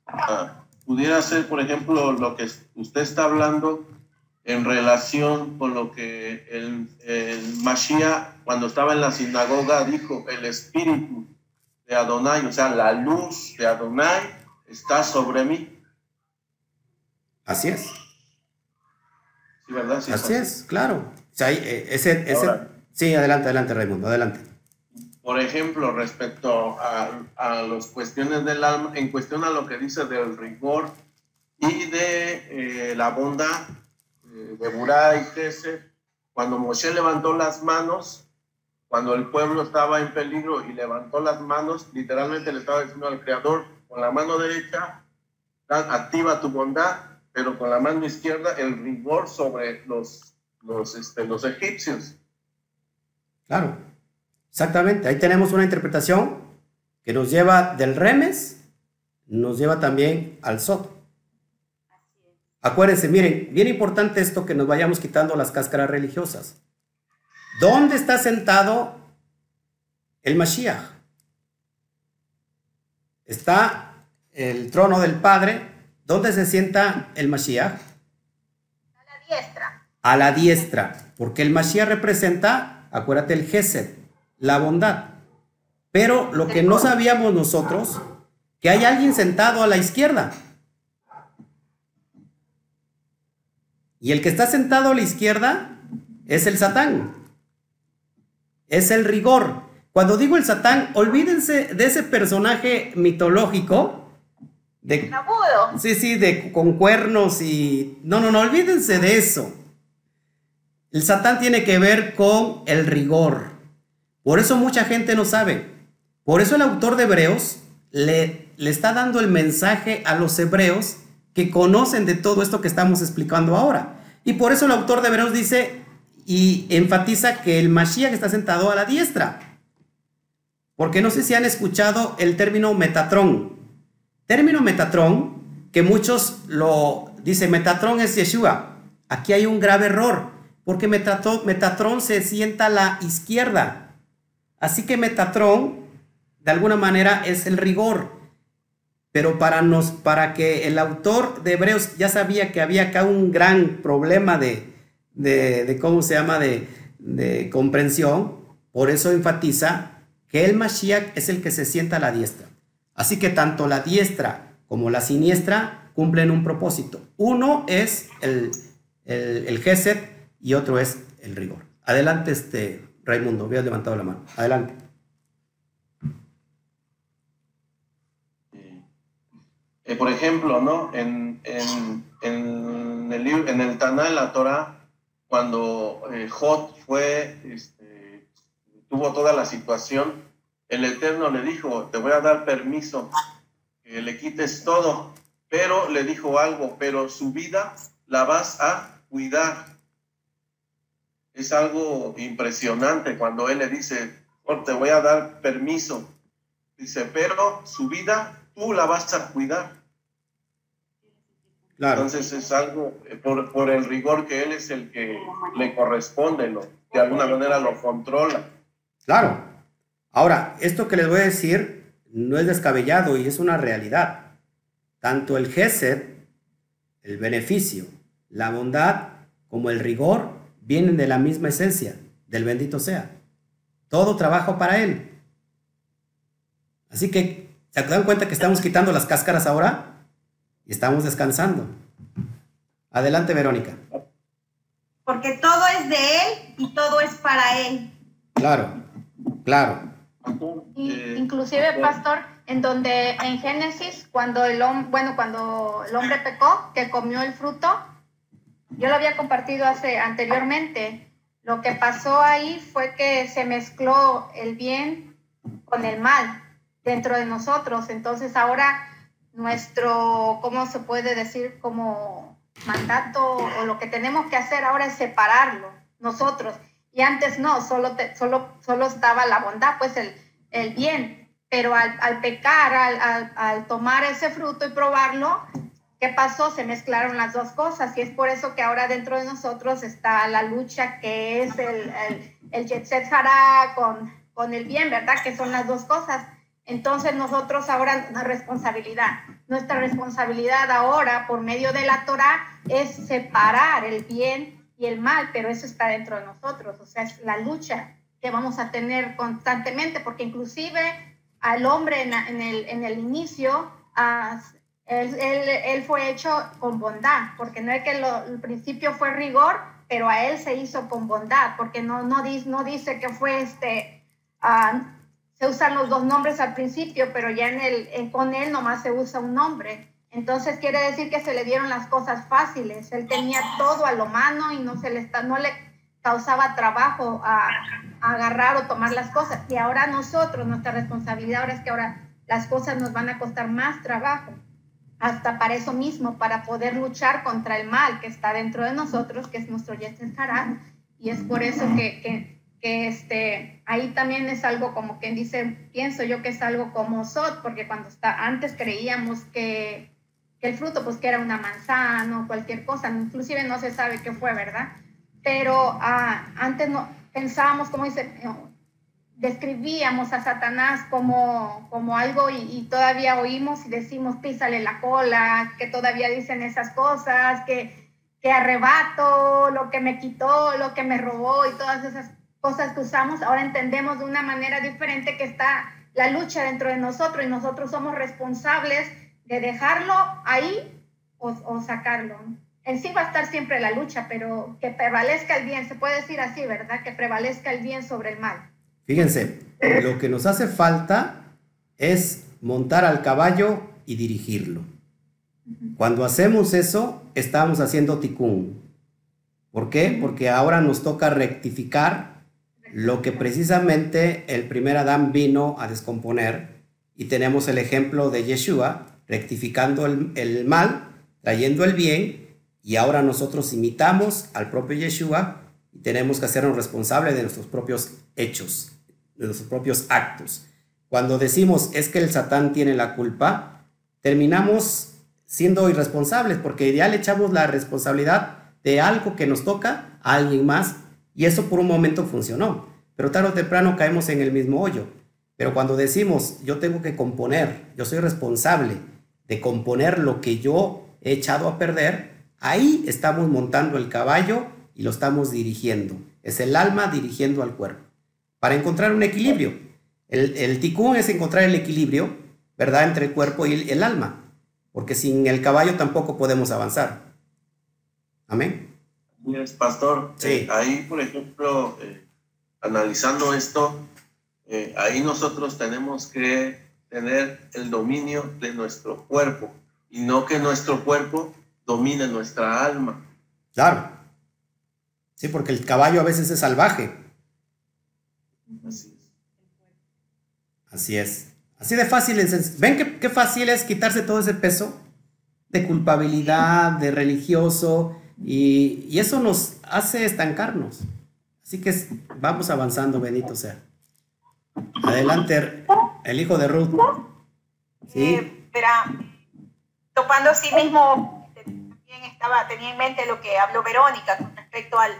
Ah, pudiera ser, por ejemplo, lo que usted está hablando en relación con lo que el, el Mashiach, cuando estaba en la sinagoga, dijo, el espíritu de Adonai, o sea, la luz de Adonai está sobre mí. Así es. Sí, ¿verdad? Sí, Así es, claro. O sea, eh, ese, ese- Ahora. sí, adelante, adelante, Raimundo, adelante. Por ejemplo, respecto a, a las cuestiones del alma, en cuestión a lo que dice del rigor y de eh, la bondad de Burá y Gesed, cuando Moshe levantó las manos, cuando el pueblo estaba en peligro y levantó las manos, literalmente le estaba diciendo al Creador, con la mano derecha, activa tu bondad, pero con la mano izquierda el rigor sobre los, los, este, los egipcios. Claro, exactamente. Ahí tenemos una interpretación que nos lleva del remes, nos lleva también al sot. Acuérdense, miren, bien importante esto que nos vayamos quitando las cáscaras religiosas. ¿Dónde está sentado el Mashiach? Está el trono del Padre. ¿Dónde se sienta el Mashiach? A la diestra. a la diestra, porque el Mashiach representa, acuérdate, el Gesed, la bondad. Pero lo que no sabíamos nosotros, que hay alguien sentado a la izquierda. Y el que está sentado a la izquierda es el Satán. Es el rigor. Cuando digo el Satán, olvídense de ese personaje mitológico de Agudo. Sí, sí, de, con cuernos y... No, no, no, olvídense de eso. El Satán tiene que ver con el rigor. Por eso mucha gente no sabe. Por eso el autor de Hebreos le, le está dando el mensaje a los hebreos que conocen de todo esto que estamos explicando ahora. Y por eso el autor de Hebreos dice y enfatiza que el Mashiach está sentado a la diestra. Porque no sé si han escuchado el término Metatrón. Término Metatrón, que muchos lo dicen, Metatrón es Yeshua. Aquí hay un grave error, porque Metatrón, Metatrón se sienta a la izquierda. Así que Metatrón, de alguna manera, es el rigor. Pero para, nos, para que el autor de Hebreos ya sabía que había acá un gran problema de, de, de ¿cómo se llama?, de, de comprensión, por eso enfatiza que el Mashiach es el que se sienta a la diestra. Así que tanto la diestra como la siniestra cumplen un propósito. Uno es el, el, el Gesed y otro es el rigor. Adelante, este Raimundo, habías levantado la mano. Adelante. Por ejemplo, ¿no? En, en, el, libro- en el Taná, en la Torah, cuando eh, Jot fue, este, tuvo toda la situación, el Eterno le dijo, te voy a dar permiso que le quites todo, pero le dijo algo, pero su vida la vas a cuidar. Es algo impresionante cuando él le dice, "Oh, te voy a dar permiso. Dice, pero su vida tú la vas a cuidar. Claro. Entonces es algo, eh, por, por el rigor que él es el que le corresponde, lo, de alguna manera lo controla. Claro. Ahora, esto que les voy a decir no es descabellado y es una realidad. Tanto el Gesed, el beneficio, la bondad, como el rigor vienen de la misma esencia, del bendito sea. Todo trabajo para Él. Así que, ¿se dan cuenta que estamos quitando las cáscaras ahora? Y estamos descansando. Adelante, Verónica. Porque todo es de Él y todo es para Él. Claro, claro. Y- Eh, inclusive, pastor, en donde en Génesis, cuando el hombre, bueno, cuando el hombre pecó, que comió el fruto, yo lo había compartido hace anteriormente. Lo que pasó ahí fue que se mezcló el bien con el mal dentro de nosotros. Entonces ahora nuestro, ¿cómo se puede decir? Como mandato o lo que tenemos que hacer ahora es separarlo nosotros. Y antes no, solo, te- solo, solo estaba la bondad, pues el, el bien. Pero al, al pecar, al, al- tomar ese fruto y probarlo, ¿qué pasó? Se mezclaron las dos cosas. Y es por eso que ahora dentro de nosotros está la lucha que es el, el, el Yetzer Hará con, con el bien, ¿verdad? Que son las dos cosas. Entonces nosotros ahora una responsabilidad. Nuestra responsabilidad ahora por medio de la Torah es separar el bien y el mal, pero eso está dentro de nosotros, o sea, es la lucha que vamos a tener constantemente, porque inclusive al hombre en, el, en el inicio, ah, él, él, él fue hecho con bondad, porque no es que lo, el principio fue rigor, pero a él se hizo con bondad, porque no, no, dice, no dice que fue este, ah, se usan los dos nombres al principio, pero ya en el, en, con él nomás se usa un nombre. Entonces quiere decir que se le dieron las cosas fáciles. Él tenía todo a lo mano y no se le no le, causaba trabajo a, a agarrar o tomar las cosas. Y ahora nosotros, nuestra responsabilidad ahora es que ahora las cosas nos van a costar más trabajo, hasta para eso mismo, para poder luchar contra el mal que está dentro de nosotros, que es nuestro Yetzer Hará. Y es por eso que, que, que, este, ahí también es algo como quien dice, pienso yo que es algo como Sot, porque cuando está, antes creíamos que, el fruto, pues que era una manzana o cualquier cosa, inclusive no se sabe qué fue, ¿verdad? Pero ah, antes no pensábamos, como dice, describíamos a Satanás como, como algo y, y, todavía oímos y decimos písale la cola, que todavía dicen esas cosas, que, que arrebato, lo que me quitó, lo que me robó y todas esas cosas que usamos, ahora entendemos de una manera diferente que está la lucha dentro de nosotros y nosotros somos responsables de dejarlo ahí o, o sacarlo. En sí va a estar siempre la lucha, pero que prevalezca el bien, se puede decir así, ¿verdad? Que prevalezca el bien sobre el mal. Fíjense, lo que nos hace falta es montar al caballo y dirigirlo. Cuando hacemos eso, estamos haciendo ticún. ¿Por qué? Porque ahora nos toca rectificar lo que precisamente el primer Adán vino a descomponer. Y tenemos el ejemplo de Yeshua rectificando el, mal, trayendo el bien, y ahora nosotros imitamos al propio Yeshua y tenemos que hacernos responsables de nuestros propios hechos, de nuestros propios actos. Cuando decimos es que el Satán tiene la culpa, terminamos siendo irresponsables porque ya le echamos la responsabilidad de algo que nos toca a alguien más y eso por un momento funcionó, pero tarde o temprano caemos en el mismo hoyo. Pero cuando decimos yo tengo que componer, yo soy responsable de componer lo que yo he echado a perder, ahí estamos montando el caballo y lo estamos dirigiendo. Es el alma dirigiendo al cuerpo. Para encontrar un equilibrio. El, el ticún es encontrar el equilibrio, ¿verdad?, entre el cuerpo y el, el alma. Porque sin el caballo tampoco podemos avanzar. Amén. Yes, pastor, Sí. eh, ahí, por ejemplo, eh, analizando esto, eh, ahí nosotros tenemos que tener el dominio de nuestro cuerpo y no que nuestro cuerpo domine nuestra alma. Claro. Sí, porque el caballo a veces es salvaje. Así es. Así es. Así de fácil es. ¿Ven qué, qué fácil es quitarse todo ese peso de culpabilidad, de religioso? Y, y eso nos hace estancarnos. Así que vamos avanzando, bendito sea. Adelante, el hijo de Ruth. Sí, Eh, verá, topando a sí mismo, también estaba, tenía en mente lo que habló Verónica con respecto al,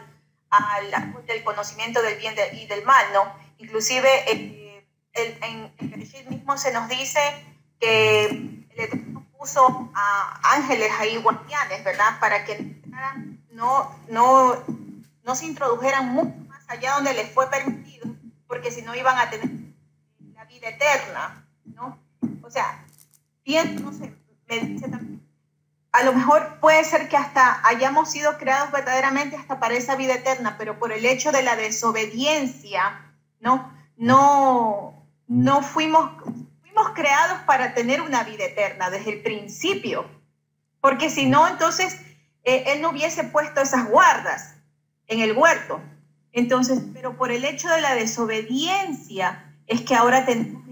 al del conocimiento del bien y del mal, ¿no? Inclusive eh, el- en el mismo se nos dice que el Eterno puso a ángeles ahí guardianes, ¿verdad? Para que no, no, no se introdujeran mucho más allá donde les fue permitido, porque si no iban a tener la vida eterna, ¿no? O sea, bien, no sé, me dice también, a lo mejor puede ser que hasta hayamos sido creados verdaderamente hasta para esa vida eterna, pero por el hecho de la desobediencia, ¿no? No, no fuimos, fuimos creados para tener una vida eterna desde el principio, porque si no, entonces eh, Él no hubiese puesto esas guardas en el huerto. Entonces, pero por el hecho de la desobediencia es que ahora tenemos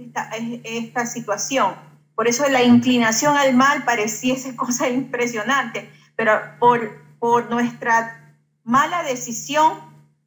esta, situación. Por eso la inclinación al mal pareciese cosa impresionante, pero por, por nuestra mala decisión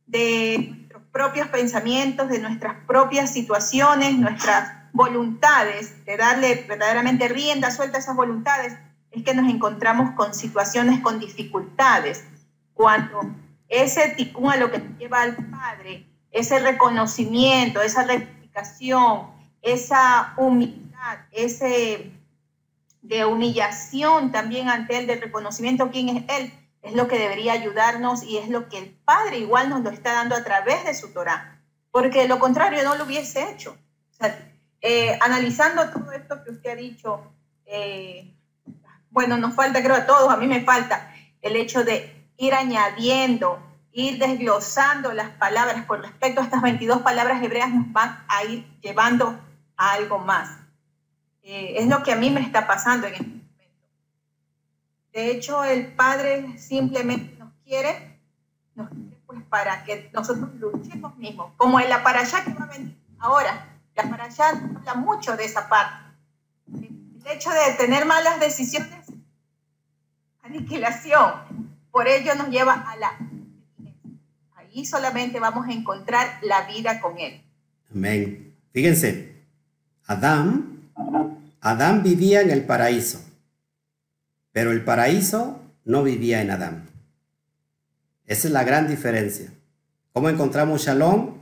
de nuestros propios pensamientos, de nuestras propias situaciones, nuestras voluntades, de darle verdaderamente rienda suelta a esas voluntades, es que nos encontramos con situaciones, con dificultades. Cuando ese ticún a lo que lleva al Padre, ese reconocimiento, esa rectificación, esa humildad, ese de humillación también ante Él, de reconocimiento quién es Él, es lo que debería ayudarnos y es lo que el Padre igual nos lo está dando a través de su Torah, porque de lo contrario no lo hubiese hecho. O sea, eh, analizando todo esto que usted ha dicho, eh, bueno, nos falta, creo a todos, a mí me falta el hecho de ir añadiendo, ir desglosando las palabras con respecto a estas 22 palabras hebreas, nos van a ir llevando a algo más. Eh, es lo que a mí me está pasando en este momento. De hecho, el Padre simplemente nos quiere, nos quiere pues para que nosotros luchemos mismos, como en la para allá que va a venir ahora. La para allá habla mucho de esa parte. El hecho de tener malas decisiones, aniquilación, por ello nos lleva a la Ahí solamente vamos a encontrar la vida con Él. Amén. Fíjense, Adán, Adán vivía en el paraíso, pero el paraíso no vivía en Adán. Esa es la gran diferencia. ¿Cómo encontramos shalom?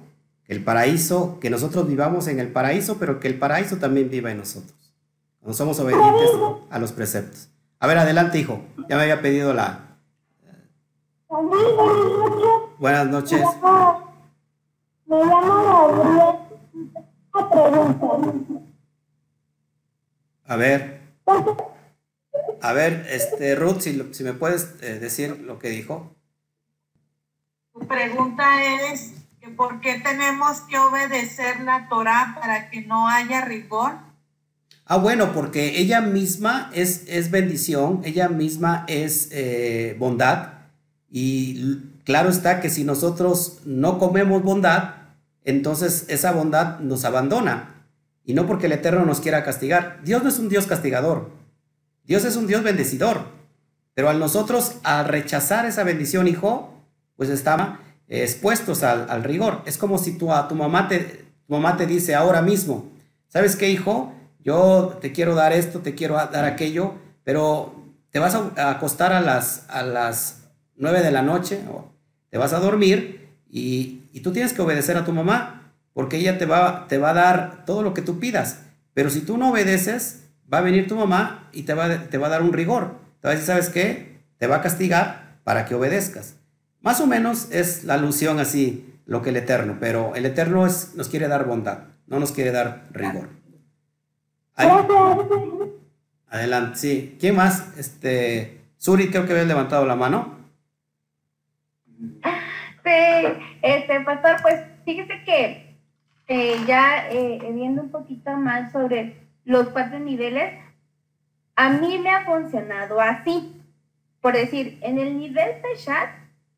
El paraíso, que nosotros vivamos en el paraíso, pero que el paraíso también viva en nosotros. Cuando somos obedientes a los preceptos. A ver, adelante, hijo. Ya me había pedido la, Buenas noches. Me llamo Gabriel. A ver. A ver, este, Ruth, si, me puedes eh, decir lo que dijo. Tu pregunta es que por qué tenemos que obedecer la Torah para que no haya rigor. Ah, bueno, porque ella misma es, es bendición, ella misma es eh, bondad y claro está que si nosotros no comemos bondad, entonces esa bondad nos abandona. Y no porque el Eterno nos quiera castigar. Dios no es un Dios castigador. Dios es un Dios bendecidor. Pero al nosotros, al rechazar esa bendición, hijo, pues estamos expuestos al, rigor. Es como si tu, a tu, mamá te, tu mamá te dice ahora mismo, ¿sabes qué, hijo? Yo te quiero dar esto, te quiero dar aquello, pero te vas a acostar a las, a las 9 de la noche, te vas a dormir y, tú tienes que obedecer a tu mamá, porque ella te va, te va a dar todo lo que tú pidas. Pero si tú no obedeces, va a venir tu mamá y te va, te va a dar un rigor. Te ¿sabes qué? Te va a castigar para que obedezcas. Más o menos es la alusión así, lo que el Eterno, pero el Eterno es, nos quiere dar bondad, no nos quiere dar rigor. Adelante, sí. ¿Quién más? Este, Suri, creo que había levantado la mano. Sí, este, pastor, pues fíjese que eh, ya eh, viendo un poquito más sobre los cuatro niveles, a mí me ha funcionado así. Por decir, en el nivel chat,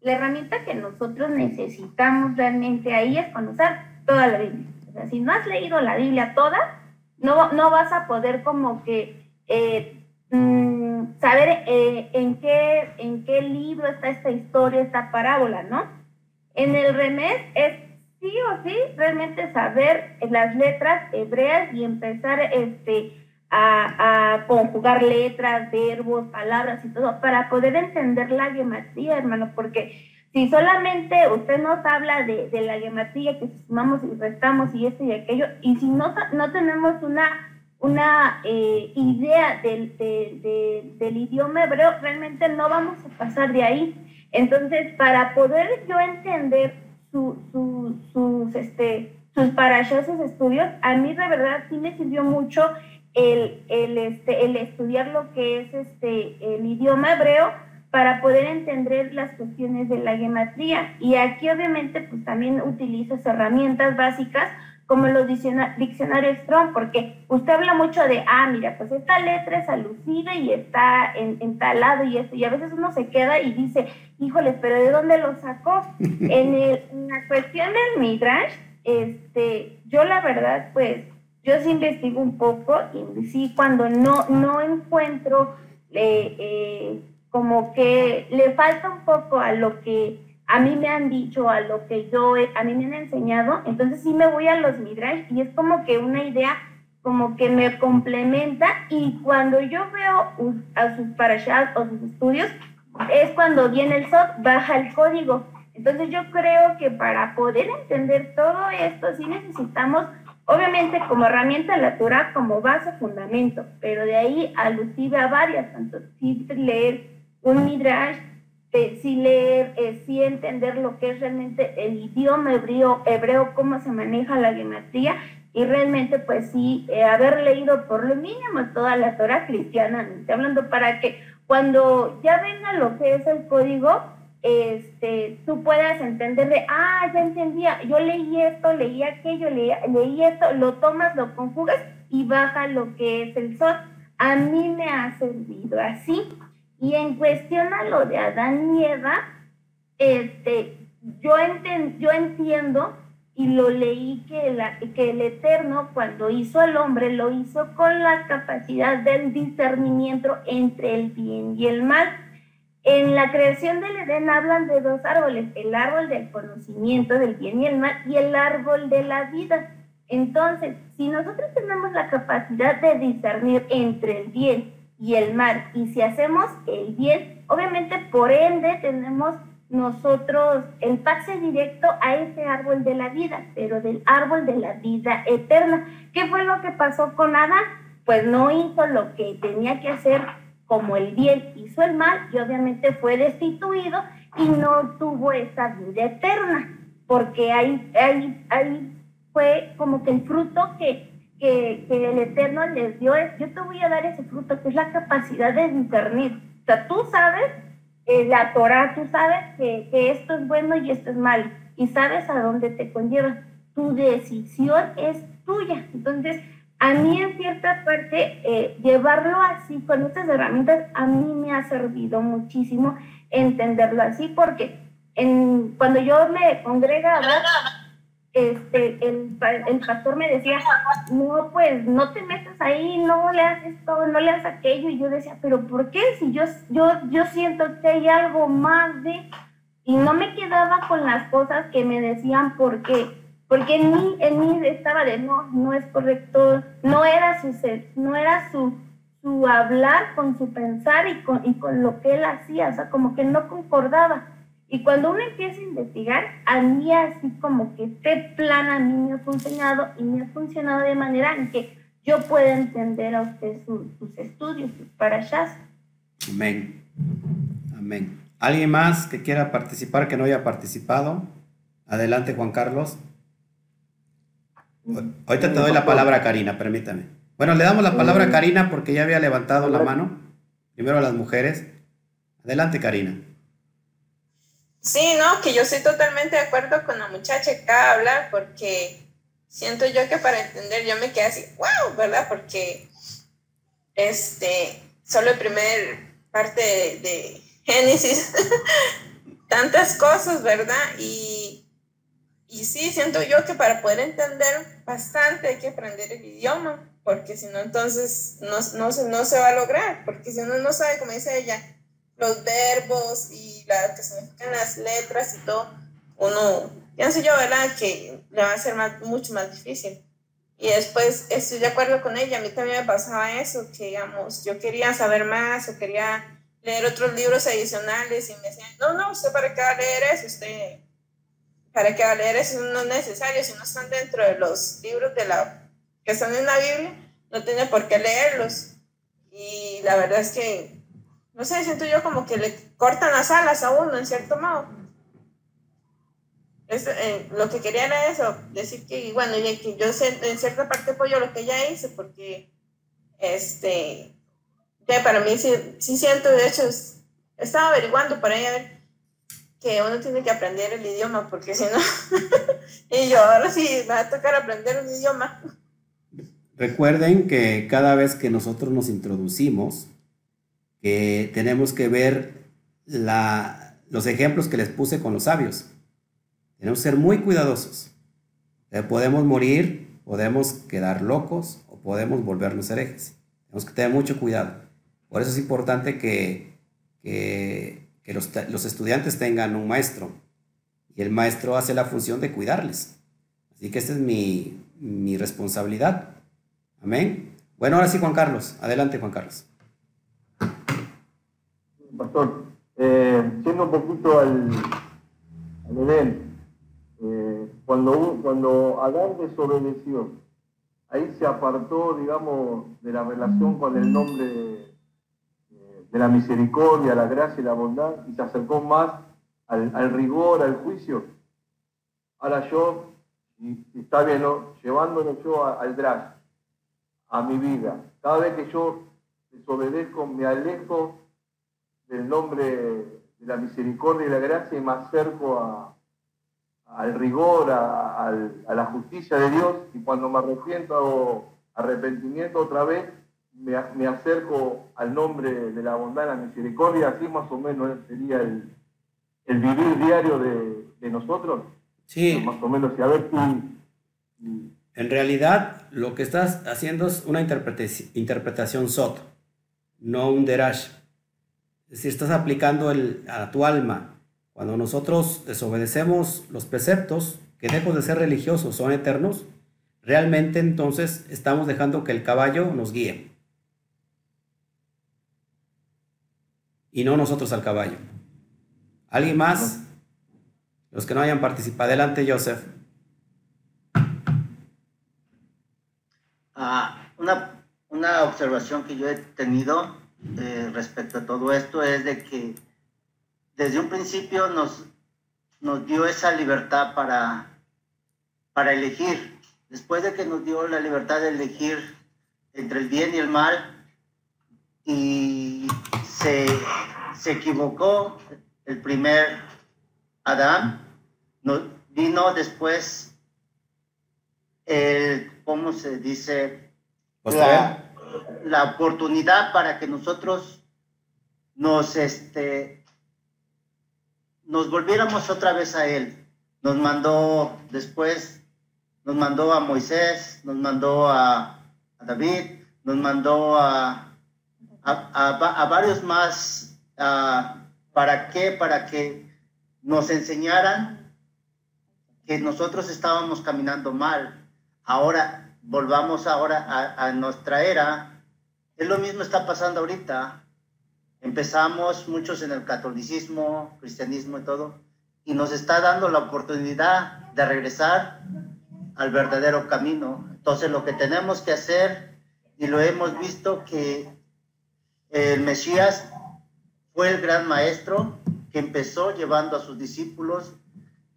la herramienta que nosotros necesitamos realmente ahí es conocer toda la Biblia. O sea, si no has leído la Biblia toda, no, no vas a poder como que eh, Mm, saber eh, en, qué, en qué libro está esta historia, esta parábola, ¿no? En el remés es sí o sí realmente saber las letras hebreas y empezar este, a, conjugar letras, verbos, palabras y todo para poder entender la gematría, hermano, porque si solamente usted nos habla de, de la gematría, que sumamos y restamos y esto y aquello, y si no, no tenemos una una eh, idea del, del, idioma hebreo, realmente no vamos a pasar de ahí. Entonces, para poder yo entender su, su, sus, este, sus sus estudios, a mí de verdad sí me sirvió mucho el, el, este, el estudiar lo que es este, el idioma hebreo para poder entender las cuestiones de la gematría. Y aquí obviamente pues también utilizo herramientas básicas como los diccionarios Strong, porque usted habla mucho de, ah, mira, pues esta letra es alusiva y está en, entalado y esto, y a veces uno se queda y dice, híjoles, pero ¿de dónde lo sacó? en, la cuestión del Midrash, este, yo la verdad, pues, yo sí investigo un poco y sí, cuando no, no encuentro eh, eh, como que le falta un poco a lo que a mí me han dicho, a lo que yo, a mí me han enseñado, entonces sí me voy a los Midrash y es como que una idea como que me complementa y cuando yo veo a sus parashas o sus estudios, es cuando viene el SOT, baja el código. Entonces yo creo que para poder entender todo esto sí necesitamos, obviamente como herramienta la Torah como base, fundamento, pero de ahí alusive a varias, tanto sí leer un Midrash, eh, sí leer, eh, sí entender lo que es realmente el idioma hebreo, hebreo cómo se maneja la geometría y realmente pues sí eh, haber leído por lo mínimo toda la Torah cristiana, hablando para que cuando ya venga lo que es el código, este, tú puedas entender de, ah, ya entendía, yo leí esto, leí aquello, leí, leí esto, lo tomas, lo conjugas y baja lo que es el SOT. A mí me ha servido así y en cuestión a lo de Adán y Eva, este, yo, enten- yo entiendo y lo leí que, la- que el Eterno cuando hizo al hombre lo hizo con la capacidad del discernimiento entre el bien y el mal. En la creación del Edén hablan de dos árboles, el árbol del conocimiento del bien y el mal y el árbol de la vida. Entonces, si nosotros tenemos la capacidad de discernir entre el bien y el mal, y si hacemos el bien, obviamente por ende tenemos nosotros el pase directo a ese árbol de la vida, pero del árbol de la vida eterna. ¿Qué fue lo que pasó con Adán? Pues no hizo lo que tenía que hacer como el bien hizo el mal y obviamente fue destituido y no tuvo esa vida eterna, porque ahí, ahí, ahí fue como que el fruto que, que, que el Eterno les dio es, yo te voy a dar ese fruto, que es la capacidad de discernir. O sea, tú sabes, eh, la Torah, tú sabes que, que esto es bueno y esto es malo, y sabes a dónde te conlleva. Tu decisión es tuya. Entonces, a mí en cierta parte, eh, llevarlo así, con estas herramientas, a mí me ha servido muchísimo entenderlo así, porque en, cuando yo me congregaba, este, el, el pastor me decía, no, pues no te metas ahí, no le haces esto, no le haces aquello, y yo decía, pero ¿por qué? Si yo, yo, yo siento que hay algo más de... Y no me quedaba con las cosas que me decían por qué, porque en mí, en mí estaba de, no, no es correcto, no era su ser, no era su, su hablar con su pensar y con, y con lo que él hacía, o sea, como que no concordaba. Y cuando uno empieza a investigar, a mí así como que este plan a mí me ha funcionado y me ha funcionado de manera en que yo pueda entender a usted su- sus estudios, sus parashas. Amén. Amén. ¿Alguien más que quiera participar que no haya participado? Adelante, Juan Carlos. Ahorita te doy la palabra a Karina, permítame. Bueno, le damos la palabra a Karina porque ya había levantado la mano. Primero a las mujeres. Adelante, Karina. Sí, no, que yo estoy totalmente de acuerdo con la muchacha que acaba de hablar porque siento yo que para entender yo me quedé así, wow, ¿verdad? Porque este, solo el primer parte de, Génesis, tantas cosas, ¿verdad? Y, y sí, siento yo que para poder entender bastante hay que aprender el idioma, porque si no, entonces no, no, se, no se va a lograr, porque si uno no sabe, como dice ella, los verbos y la que significan las letras y todo, uno, pienso yo, ¿verdad? Que le va a ser más, mucho más difícil. Y después estoy de acuerdo con ella, a mí también me pasaba eso, que digamos, yo quería saber más o quería leer otros libros adicionales y me decían, no, no, usted para qué va a leer eso, usted para qué va a leer eso, no es necesario, si no están dentro de los libros de la, que están en la Biblia, no tiene por qué leerlos. Y la verdad es que no sé, siento yo como que le cortan las alas a uno, en cierto modo. Es, eh, lo que quería era eso, decir que, bueno, y que yo en cierta parte apoyo lo que ella hizo, porque, este, ya para mí sí, sí siento, de hecho, es- estaba averiguando por ahí a ver que uno tiene que aprender el idioma, porque si no, y yo ahora sí va a tocar aprender un idioma. Recuerden que cada vez que nosotros nos introducimos, que tenemos que ver los ejemplos que les puse con los sabios. Tenemos que ser muy cuidadosos. Eh, podemos morir, podemos quedar locos o podemos volvernos herejes. Tenemos que tener mucho cuidado. Por eso es importante que, que, los, los estudiantes tengan un maestro y el maestro hace la función de cuidarles. Así que esta es mi, mi responsabilidad. Amén. Bueno, ahora sí, Juan Carlos. Adelante, Juan Carlos. Pastor, eh, yendo un poquito al, al Edén, eh, cuando, cuando Adán desobedeció, ahí se apartó, digamos, de la relación con el nombre de la misericordia, la gracia y la bondad, y se acercó más al, rigor, al juicio. Ahora yo, y, está bien, ¿no? llevándolo yo al drash, a mi vida, cada vez que yo desobedezco, me alejo del nombre de la misericordia y la gracia y me acerco a, al rigor, a, a la justicia de Dios y cuando me arrepiento hago arrepentimiento otra vez, me, me acerco al nombre de la bondad y la misericordia, así más o menos sería el, el vivir diario de, de nosotros. Sí. Más o menos, y a ver. En realidad, lo que estás haciendo es una interpretaci- interpretación SOT, no un derash. Es decir, estás aplicando el, a tu alma. Cuando nosotros desobedecemos los preceptos, que lejos de ser religiosos son eternos, realmente entonces estamos dejando que el caballo nos guíe. Y no nosotros al caballo. ¿Alguien más? Los que no hayan participado. Adelante, Joseph. Ah, una, una observación que yo he tenido eh, respecto a todo esto es de que desde un principio nos, nos dio esa libertad para, para elegir. Después de que nos dio la libertad de elegir entre el bien y el mal, y se, se equivocó el primer Adán, no, vino después el, ¿cómo se dice? La, la oportunidad para que nosotros nos, este, nos volviéramos otra vez a Él. Nos mandó después, nos mandó a Moisés, nos mandó a, David, nos mandó a, a, a va- a varios más. ¿Para qué? Para que nos enseñaran que nosotros estábamos caminando mal. Ahora, volvamos ahora a, a nuestra era. Es lo mismo está pasando ahorita. Empezamos muchos en el catolicismo, cristianismo y todo, y nos está dando la oportunidad de regresar al verdadero camino. Entonces, lo que tenemos que hacer, y lo hemos visto, que el Mesías fue el gran maestro que empezó llevando a sus discípulos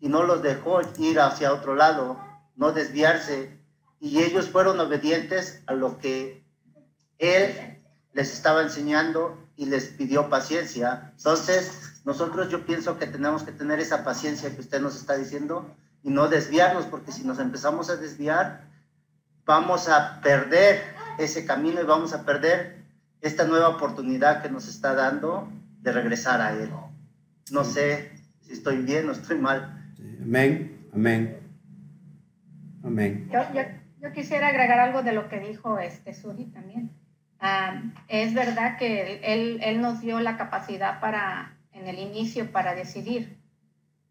y no los dejó ir hacia otro lado, no desviarse. Y ellos fueron obedientes a lo que él les estaba enseñando y les pidió paciencia. Entonces, nosotros yo pienso que tenemos que tener esa paciencia que usted nos está diciendo y no desviarnos, porque si nos empezamos a desviar, vamos a perder ese camino y vamos a perder esta nueva oportunidad que nos está dando de regresar a Él. No sé si estoy bien o estoy mal. Amén, amén, amén. Yo, yo, yo quisiera agregar algo de lo que dijo este Suri también. Ah, es verdad que él, él nos dio la capacidad para, en el inicio, para decidir,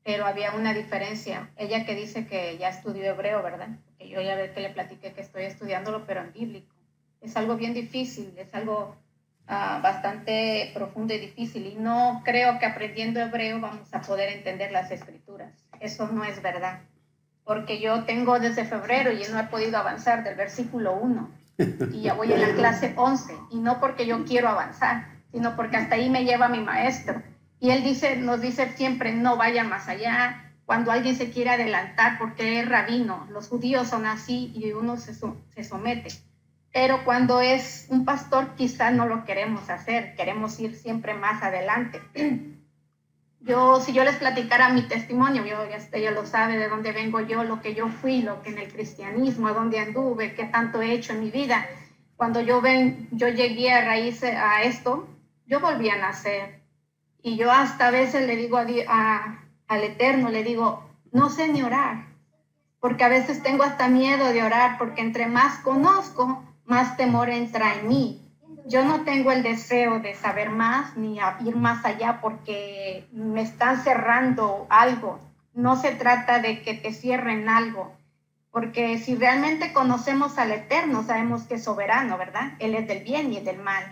pero había una diferencia. Ella que dice que ya estudió hebreo, ¿verdad? Porque yo ya ve que le platiqué que estoy estudiándolo, pero en bíblico. Es algo bien difícil, es algo ah, bastante profundo y difícil, y no creo que aprendiendo hebreo vamos a poder entender las escrituras. Eso no es verdad porque yo tengo desde febrero y no he podido avanzar del versículo 1 y ya voy en la clase 11 y no porque yo quiero avanzar, sino porque hasta ahí me lleva mi maestro. Y él dice, nos dice siempre, no vaya más allá. Cuando alguien se quiere adelantar porque es rabino, los judíos son así y uno se, se somete. Pero cuando es un pastor quizá no lo queremos hacer, queremos ir siempre más adelante. Yo, si yo les platicara mi testimonio, yo, usted ya lo sabe de dónde vengo yo, lo que yo fui, lo que en el cristianismo, a dónde anduve, qué tanto he hecho en mi vida. Cuando yo, ven, yo llegué a raíz a esto, yo volví a nacer. Y yo hasta a veces le digo a, a- al Eterno, le digo, no sé ni orar, porque a veces tengo hasta miedo de orar, porque entre más conozco, más temor entra en mí yo no tengo el deseo de saber más ni ir más allá porque me están cerrando algo. No se trata de que te cierren algo, porque si realmente conocemos al Eterno, sabemos que es soberano, ¿verdad? Él es del bien y del mal.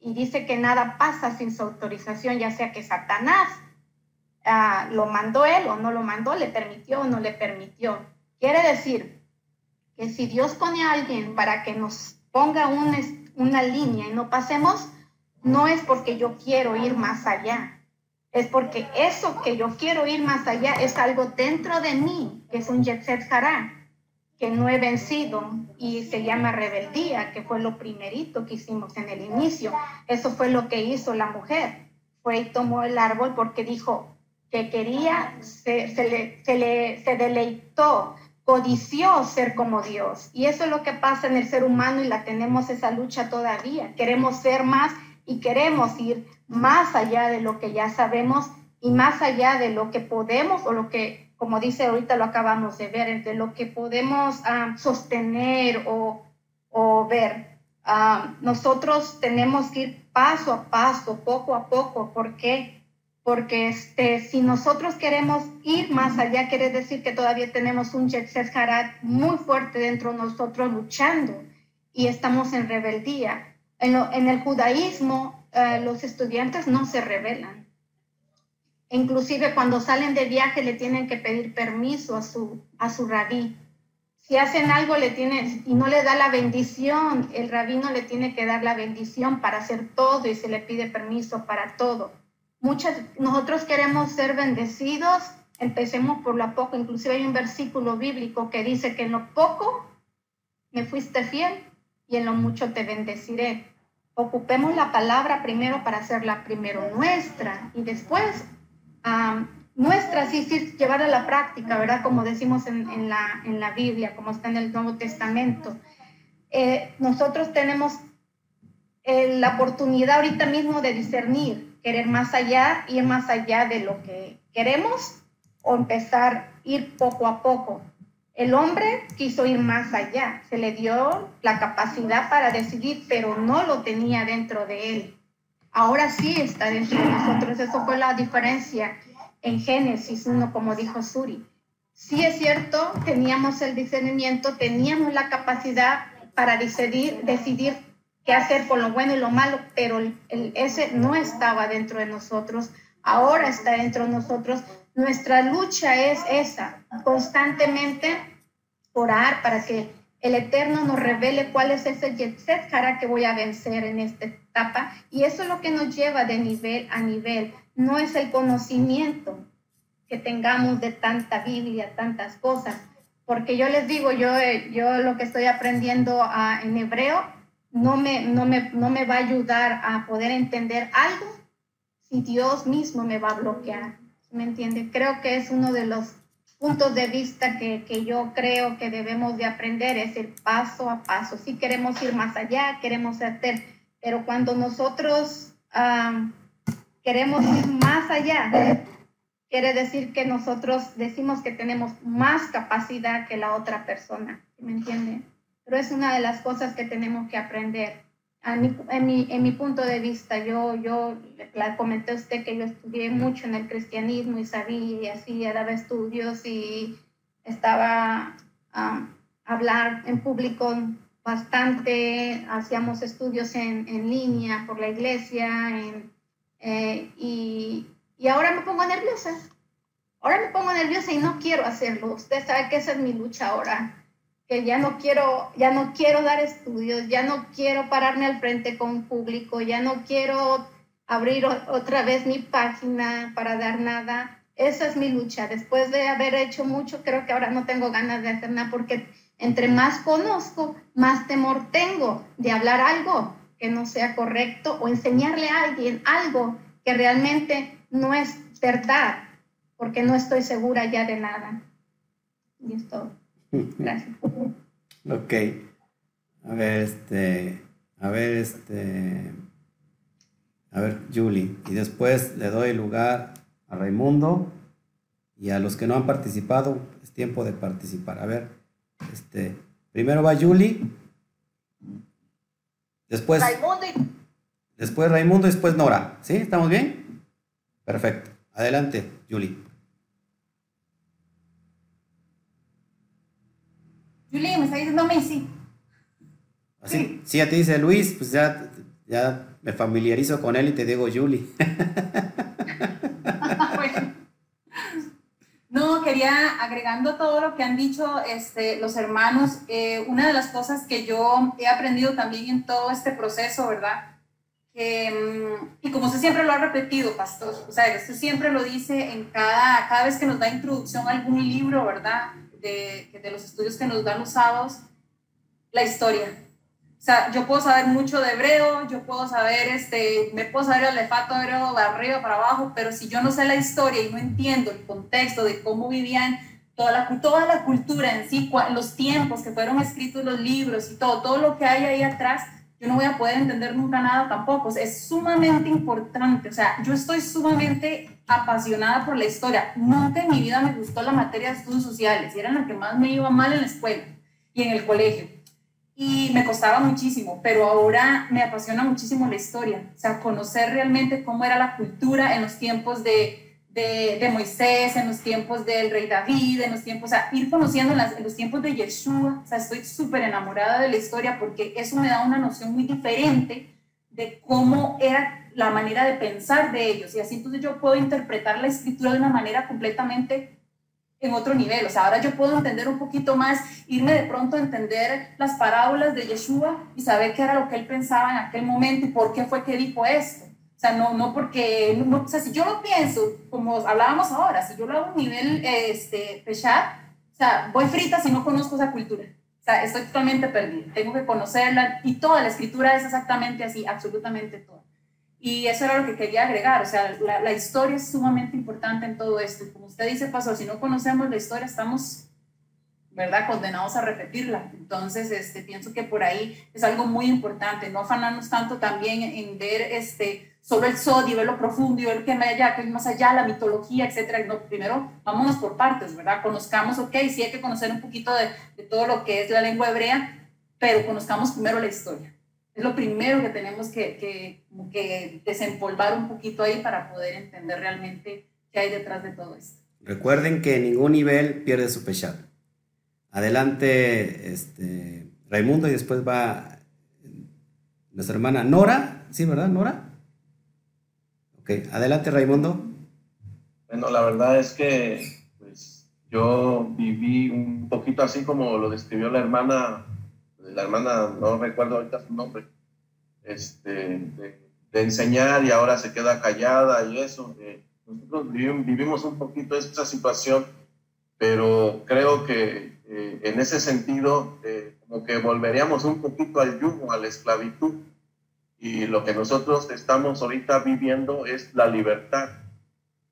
Y dice que nada pasa sin su autorización, ya sea que Satanás ah, lo mandó él o no lo mandó, le permitió o no le permitió. Quiere decir que si Dios pone a alguien para que nos ponga un, una línea y no pasemos, no es porque yo quiero ir más allá, es porque eso que yo quiero ir más allá es algo dentro de mí, que es un Yetzer Hará, que no he vencido y se llama rebeldía, que fue lo primerito que hicimos en el inicio. Eso fue lo que hizo la mujer. Fue y tomó el árbol porque dijo que quería, se, se le, se le se deleitó, codició ser como Dios. Y eso es lo que pasa en el ser humano y la tenemos esa lucha todavía. Queremos ser más y queremos ir más allá de lo que ya sabemos y más allá de lo que podemos o lo que, como dice ahorita lo acabamos de ver, de lo que podemos ah, sostener o, o ver. Ah, nosotros tenemos que ir paso a paso, poco a poco. ¿Por qué? Porque este, si nosotros queremos ir más allá, quiere decir que todavía tenemos un Yetzer Harat muy fuerte dentro de nosotros luchando y estamos en rebeldía. En, en el judaísmo, eh, los estudiantes no se rebelan. Inclusive cuando salen de viaje le tienen que pedir permiso a su, a su rabí. Si hacen algo le tienen, y no le da la bendición, el rabino le tiene que dar la bendición para hacer todo y se le pide permiso para todo. Muchas, nosotros queremos ser bendecidos, empecemos por lo poco. Inclusive hay un versículo bíblico que dice que en lo poco me fuiste fiel y en lo mucho te bendeciré. Ocupemos la palabra primero para hacerla primero nuestra y después nuestra, sí, sí, llevar a la práctica, ¿verdad? Como decimos en, la, en la Biblia, como está en el Nuevo Testamento. Eh, nosotros tenemos eh, la oportunidad ahorita mismo de discernir, querer más allá, ir más allá de lo que queremos o empezar a ir poco a poco. El hombre quiso ir más allá, se le dio la capacidad para decidir, pero no lo tenía dentro de él. Ahora sí está dentro de nosotros. Eso fue la diferencia en Génesis 1, como dijo Suri. Sí es cierto, teníamos el discernimiento, teníamos la capacidad para decidir, decidir qué hacer con lo bueno y lo malo, pero el, ese no estaba dentro de nosotros. Ahora está dentro de nosotros. Nuestra lucha es esa, constantemente orar para que el Eterno nos revele cuál es ese Yetzer que voy a vencer en esta etapa. Y eso es lo que nos lleva de nivel a nivel. No es el conocimiento que tengamos de tanta Biblia, tantas cosas. Porque yo les digo, yo, yo lo que estoy aprendiendo a, en hebreo no me, no, me, no me va a ayudar a poder entender algo si Dios mismo me va a bloquear. ¿Me entiende? Creo que es uno de los puntos de vista que, que, yo creo que debemos de aprender es el paso a paso. Si queremos ir más allá, queremos hacer, pero cuando nosotros queremos ir más allá, quiere decir que nosotros decimos que tenemos más capacidad que la otra persona, ¿me entiende? Pero es una de las cosas que tenemos que aprender en, mi, en mi punto de vista, yo, yo le comenté a usted que yo estudié mucho en el cristianismo y sabía y así, daba estudios y estaba a hablar en público bastante, hacíamos estudios en, en línea por la iglesia eh, y, y ahora me pongo nerviosa. Ahora me pongo nerviosa y no quiero hacerlo. Usted sabe que esa es mi lucha ahora que ya no quiero, ya no quiero dar estudios, ya no quiero pararme al frente con público, ya no quiero abrir otra vez mi página para dar nada. Esa es mi lucha. Después de haber hecho mucho, creo que ahora no tengo ganas de hacer nada porque entre más conozco, más temor tengo de hablar algo que no sea correcto o enseñarle a alguien algo que realmente no es verdad, porque no estoy segura ya de nada. Y es todo. Gracias. ok. A ver, este. A ver, este. A ver, Julie. Y después le doy lugar a Raimundo y a los que no han participado. Es tiempo de participar. A ver, este. Primero va Julie. Después. Raimundo y... Después Raimundo y después Nora. ¿Sí? ¿Estamos bien? Perfecto. Adelante, Julie. Julie, me está diciendo Messi. Así, sí. ya te dice Luis, pues ya, ya me familiarizo con él y te digo Julie. No, quería, agregando todo lo que han dicho este, los hermanos, eh, una de las cosas que yo he aprendido también en todo este proceso, ¿verdad? Mm, y como usted siempre lo ha repetido, pastor, o sea, usted siempre lo dice en cada, cada vez que nos da introducción a algún libro, ¿verdad? De, de los estudios que nos dan los sábados, la historia. O sea, yo puedo saber mucho de hebreo, yo puedo saber, este, me puedo saber el lefato hebreo de arriba para abajo, pero si yo no sé la historia y no entiendo el contexto de cómo vivían toda la, toda la cultura en sí, los tiempos que fueron escritos los libros y todo, todo lo que hay ahí atrás, yo no voy a poder entender nunca nada tampoco. es sumamente importante. O sea, yo estoy sumamente apasionada por la historia. Nunca en mi vida me gustó la materia de estudios sociales y era la que más me iba mal en la escuela y en el colegio. Y me costaba muchísimo, pero ahora me apasiona muchísimo la historia. O sea, conocer realmente cómo era la cultura en los tiempos de de, Moisés, en los tiempos del rey David, en los tiempos, o ir conociendo en, los tiempos de Yeshua, o sea, estoy súper enamorada de la historia porque eso me da una noción muy diferente de cómo era la manera de pensar de ellos. Y así entonces yo puedo interpretar la escritura de una manera completamente en otro nivel, o sea, ahora yo puedo entender un poquito más, irme de pronto a entender las parábolas de Yeshua y saber qué era lo que él pensaba en aquel momento y por qué fue que dijo esto. O sea, no, no porque, no, o sea, si yo lo pienso, como hablábamos ahora, si yo lo hago a un nivel este, pesar, o sea, voy frita si no conozco esa cultura. O sea, estoy totalmente perdida. Tengo que conocerla y toda la escritura es exactamente así, absolutamente toda. Y eso era lo que quería agregar. O sea, la, historia es sumamente importante en todo esto. Como usted dice, Pastor, si no conocemos la historia, estamos ¿verdad? Condenados a repetirla. Entonces, este, pienso que por ahí es algo muy importante, no afanarnos tanto también en ver este, solo el sodio, ver lo profundo y ver qué allá, qué más allá, la mitología, etcétera. No, primero, vámonos por partes, ¿verdad? Conozcamos, ok, sí hay que conocer un poquito de, de todo lo que es la lengua hebrea, pero conozcamos primero la historia. Es lo primero que tenemos que, que, que desempolvar un poquito ahí para poder entender realmente qué hay detrás de todo esto. Recuerden que ningún nivel pierde su pechado. Adelante, este, Raimundo, y después va nuestra hermana Nora. ¿Sí, verdad, Nora? Adelante, Raimundo. Bueno, la verdad es que pues, yo viví un poquito así como lo describió la hermana, la hermana, no recuerdo ahorita su nombre, este, de, enseñar y ahora se queda callada y eso. Nosotros vivimos, un poquito esa situación, pero creo que eh, en ese sentido, eh, como que volveríamos un poquito al yugo, a la esclavitud. Y lo que nosotros estamos ahorita viviendo es la libertad.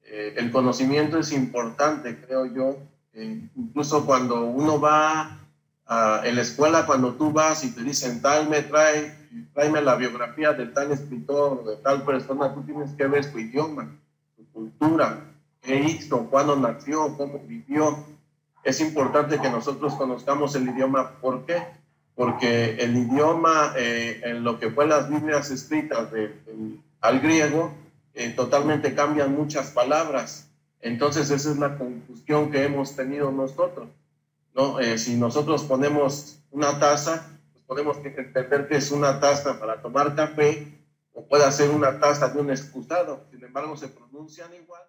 Eh, el conocimiento es importante, creo yo. incluso cuando uno va a, en la escuela, cuando tú vas y te dicen, tal me trae, tráeme la biografía de tal escritor o de tal persona, tú tienes que ver su idioma, su cultura, qué hizo, cuándo nació, cómo vivió es importante que nosotros conozcamos el idioma. ¿Por qué? Porque el idioma, eh, en lo que fue las Biblias escritas al griego, eh, totalmente cambian muchas palabras. Entonces esa es la confusión que hemos tenido nosotros. ¿no? Eh, si nosotros ponemos una taza, pues podemos entender que es una taza para tomar café o puede ser una taza de un excusado. Sin embargo, se pronuncian igual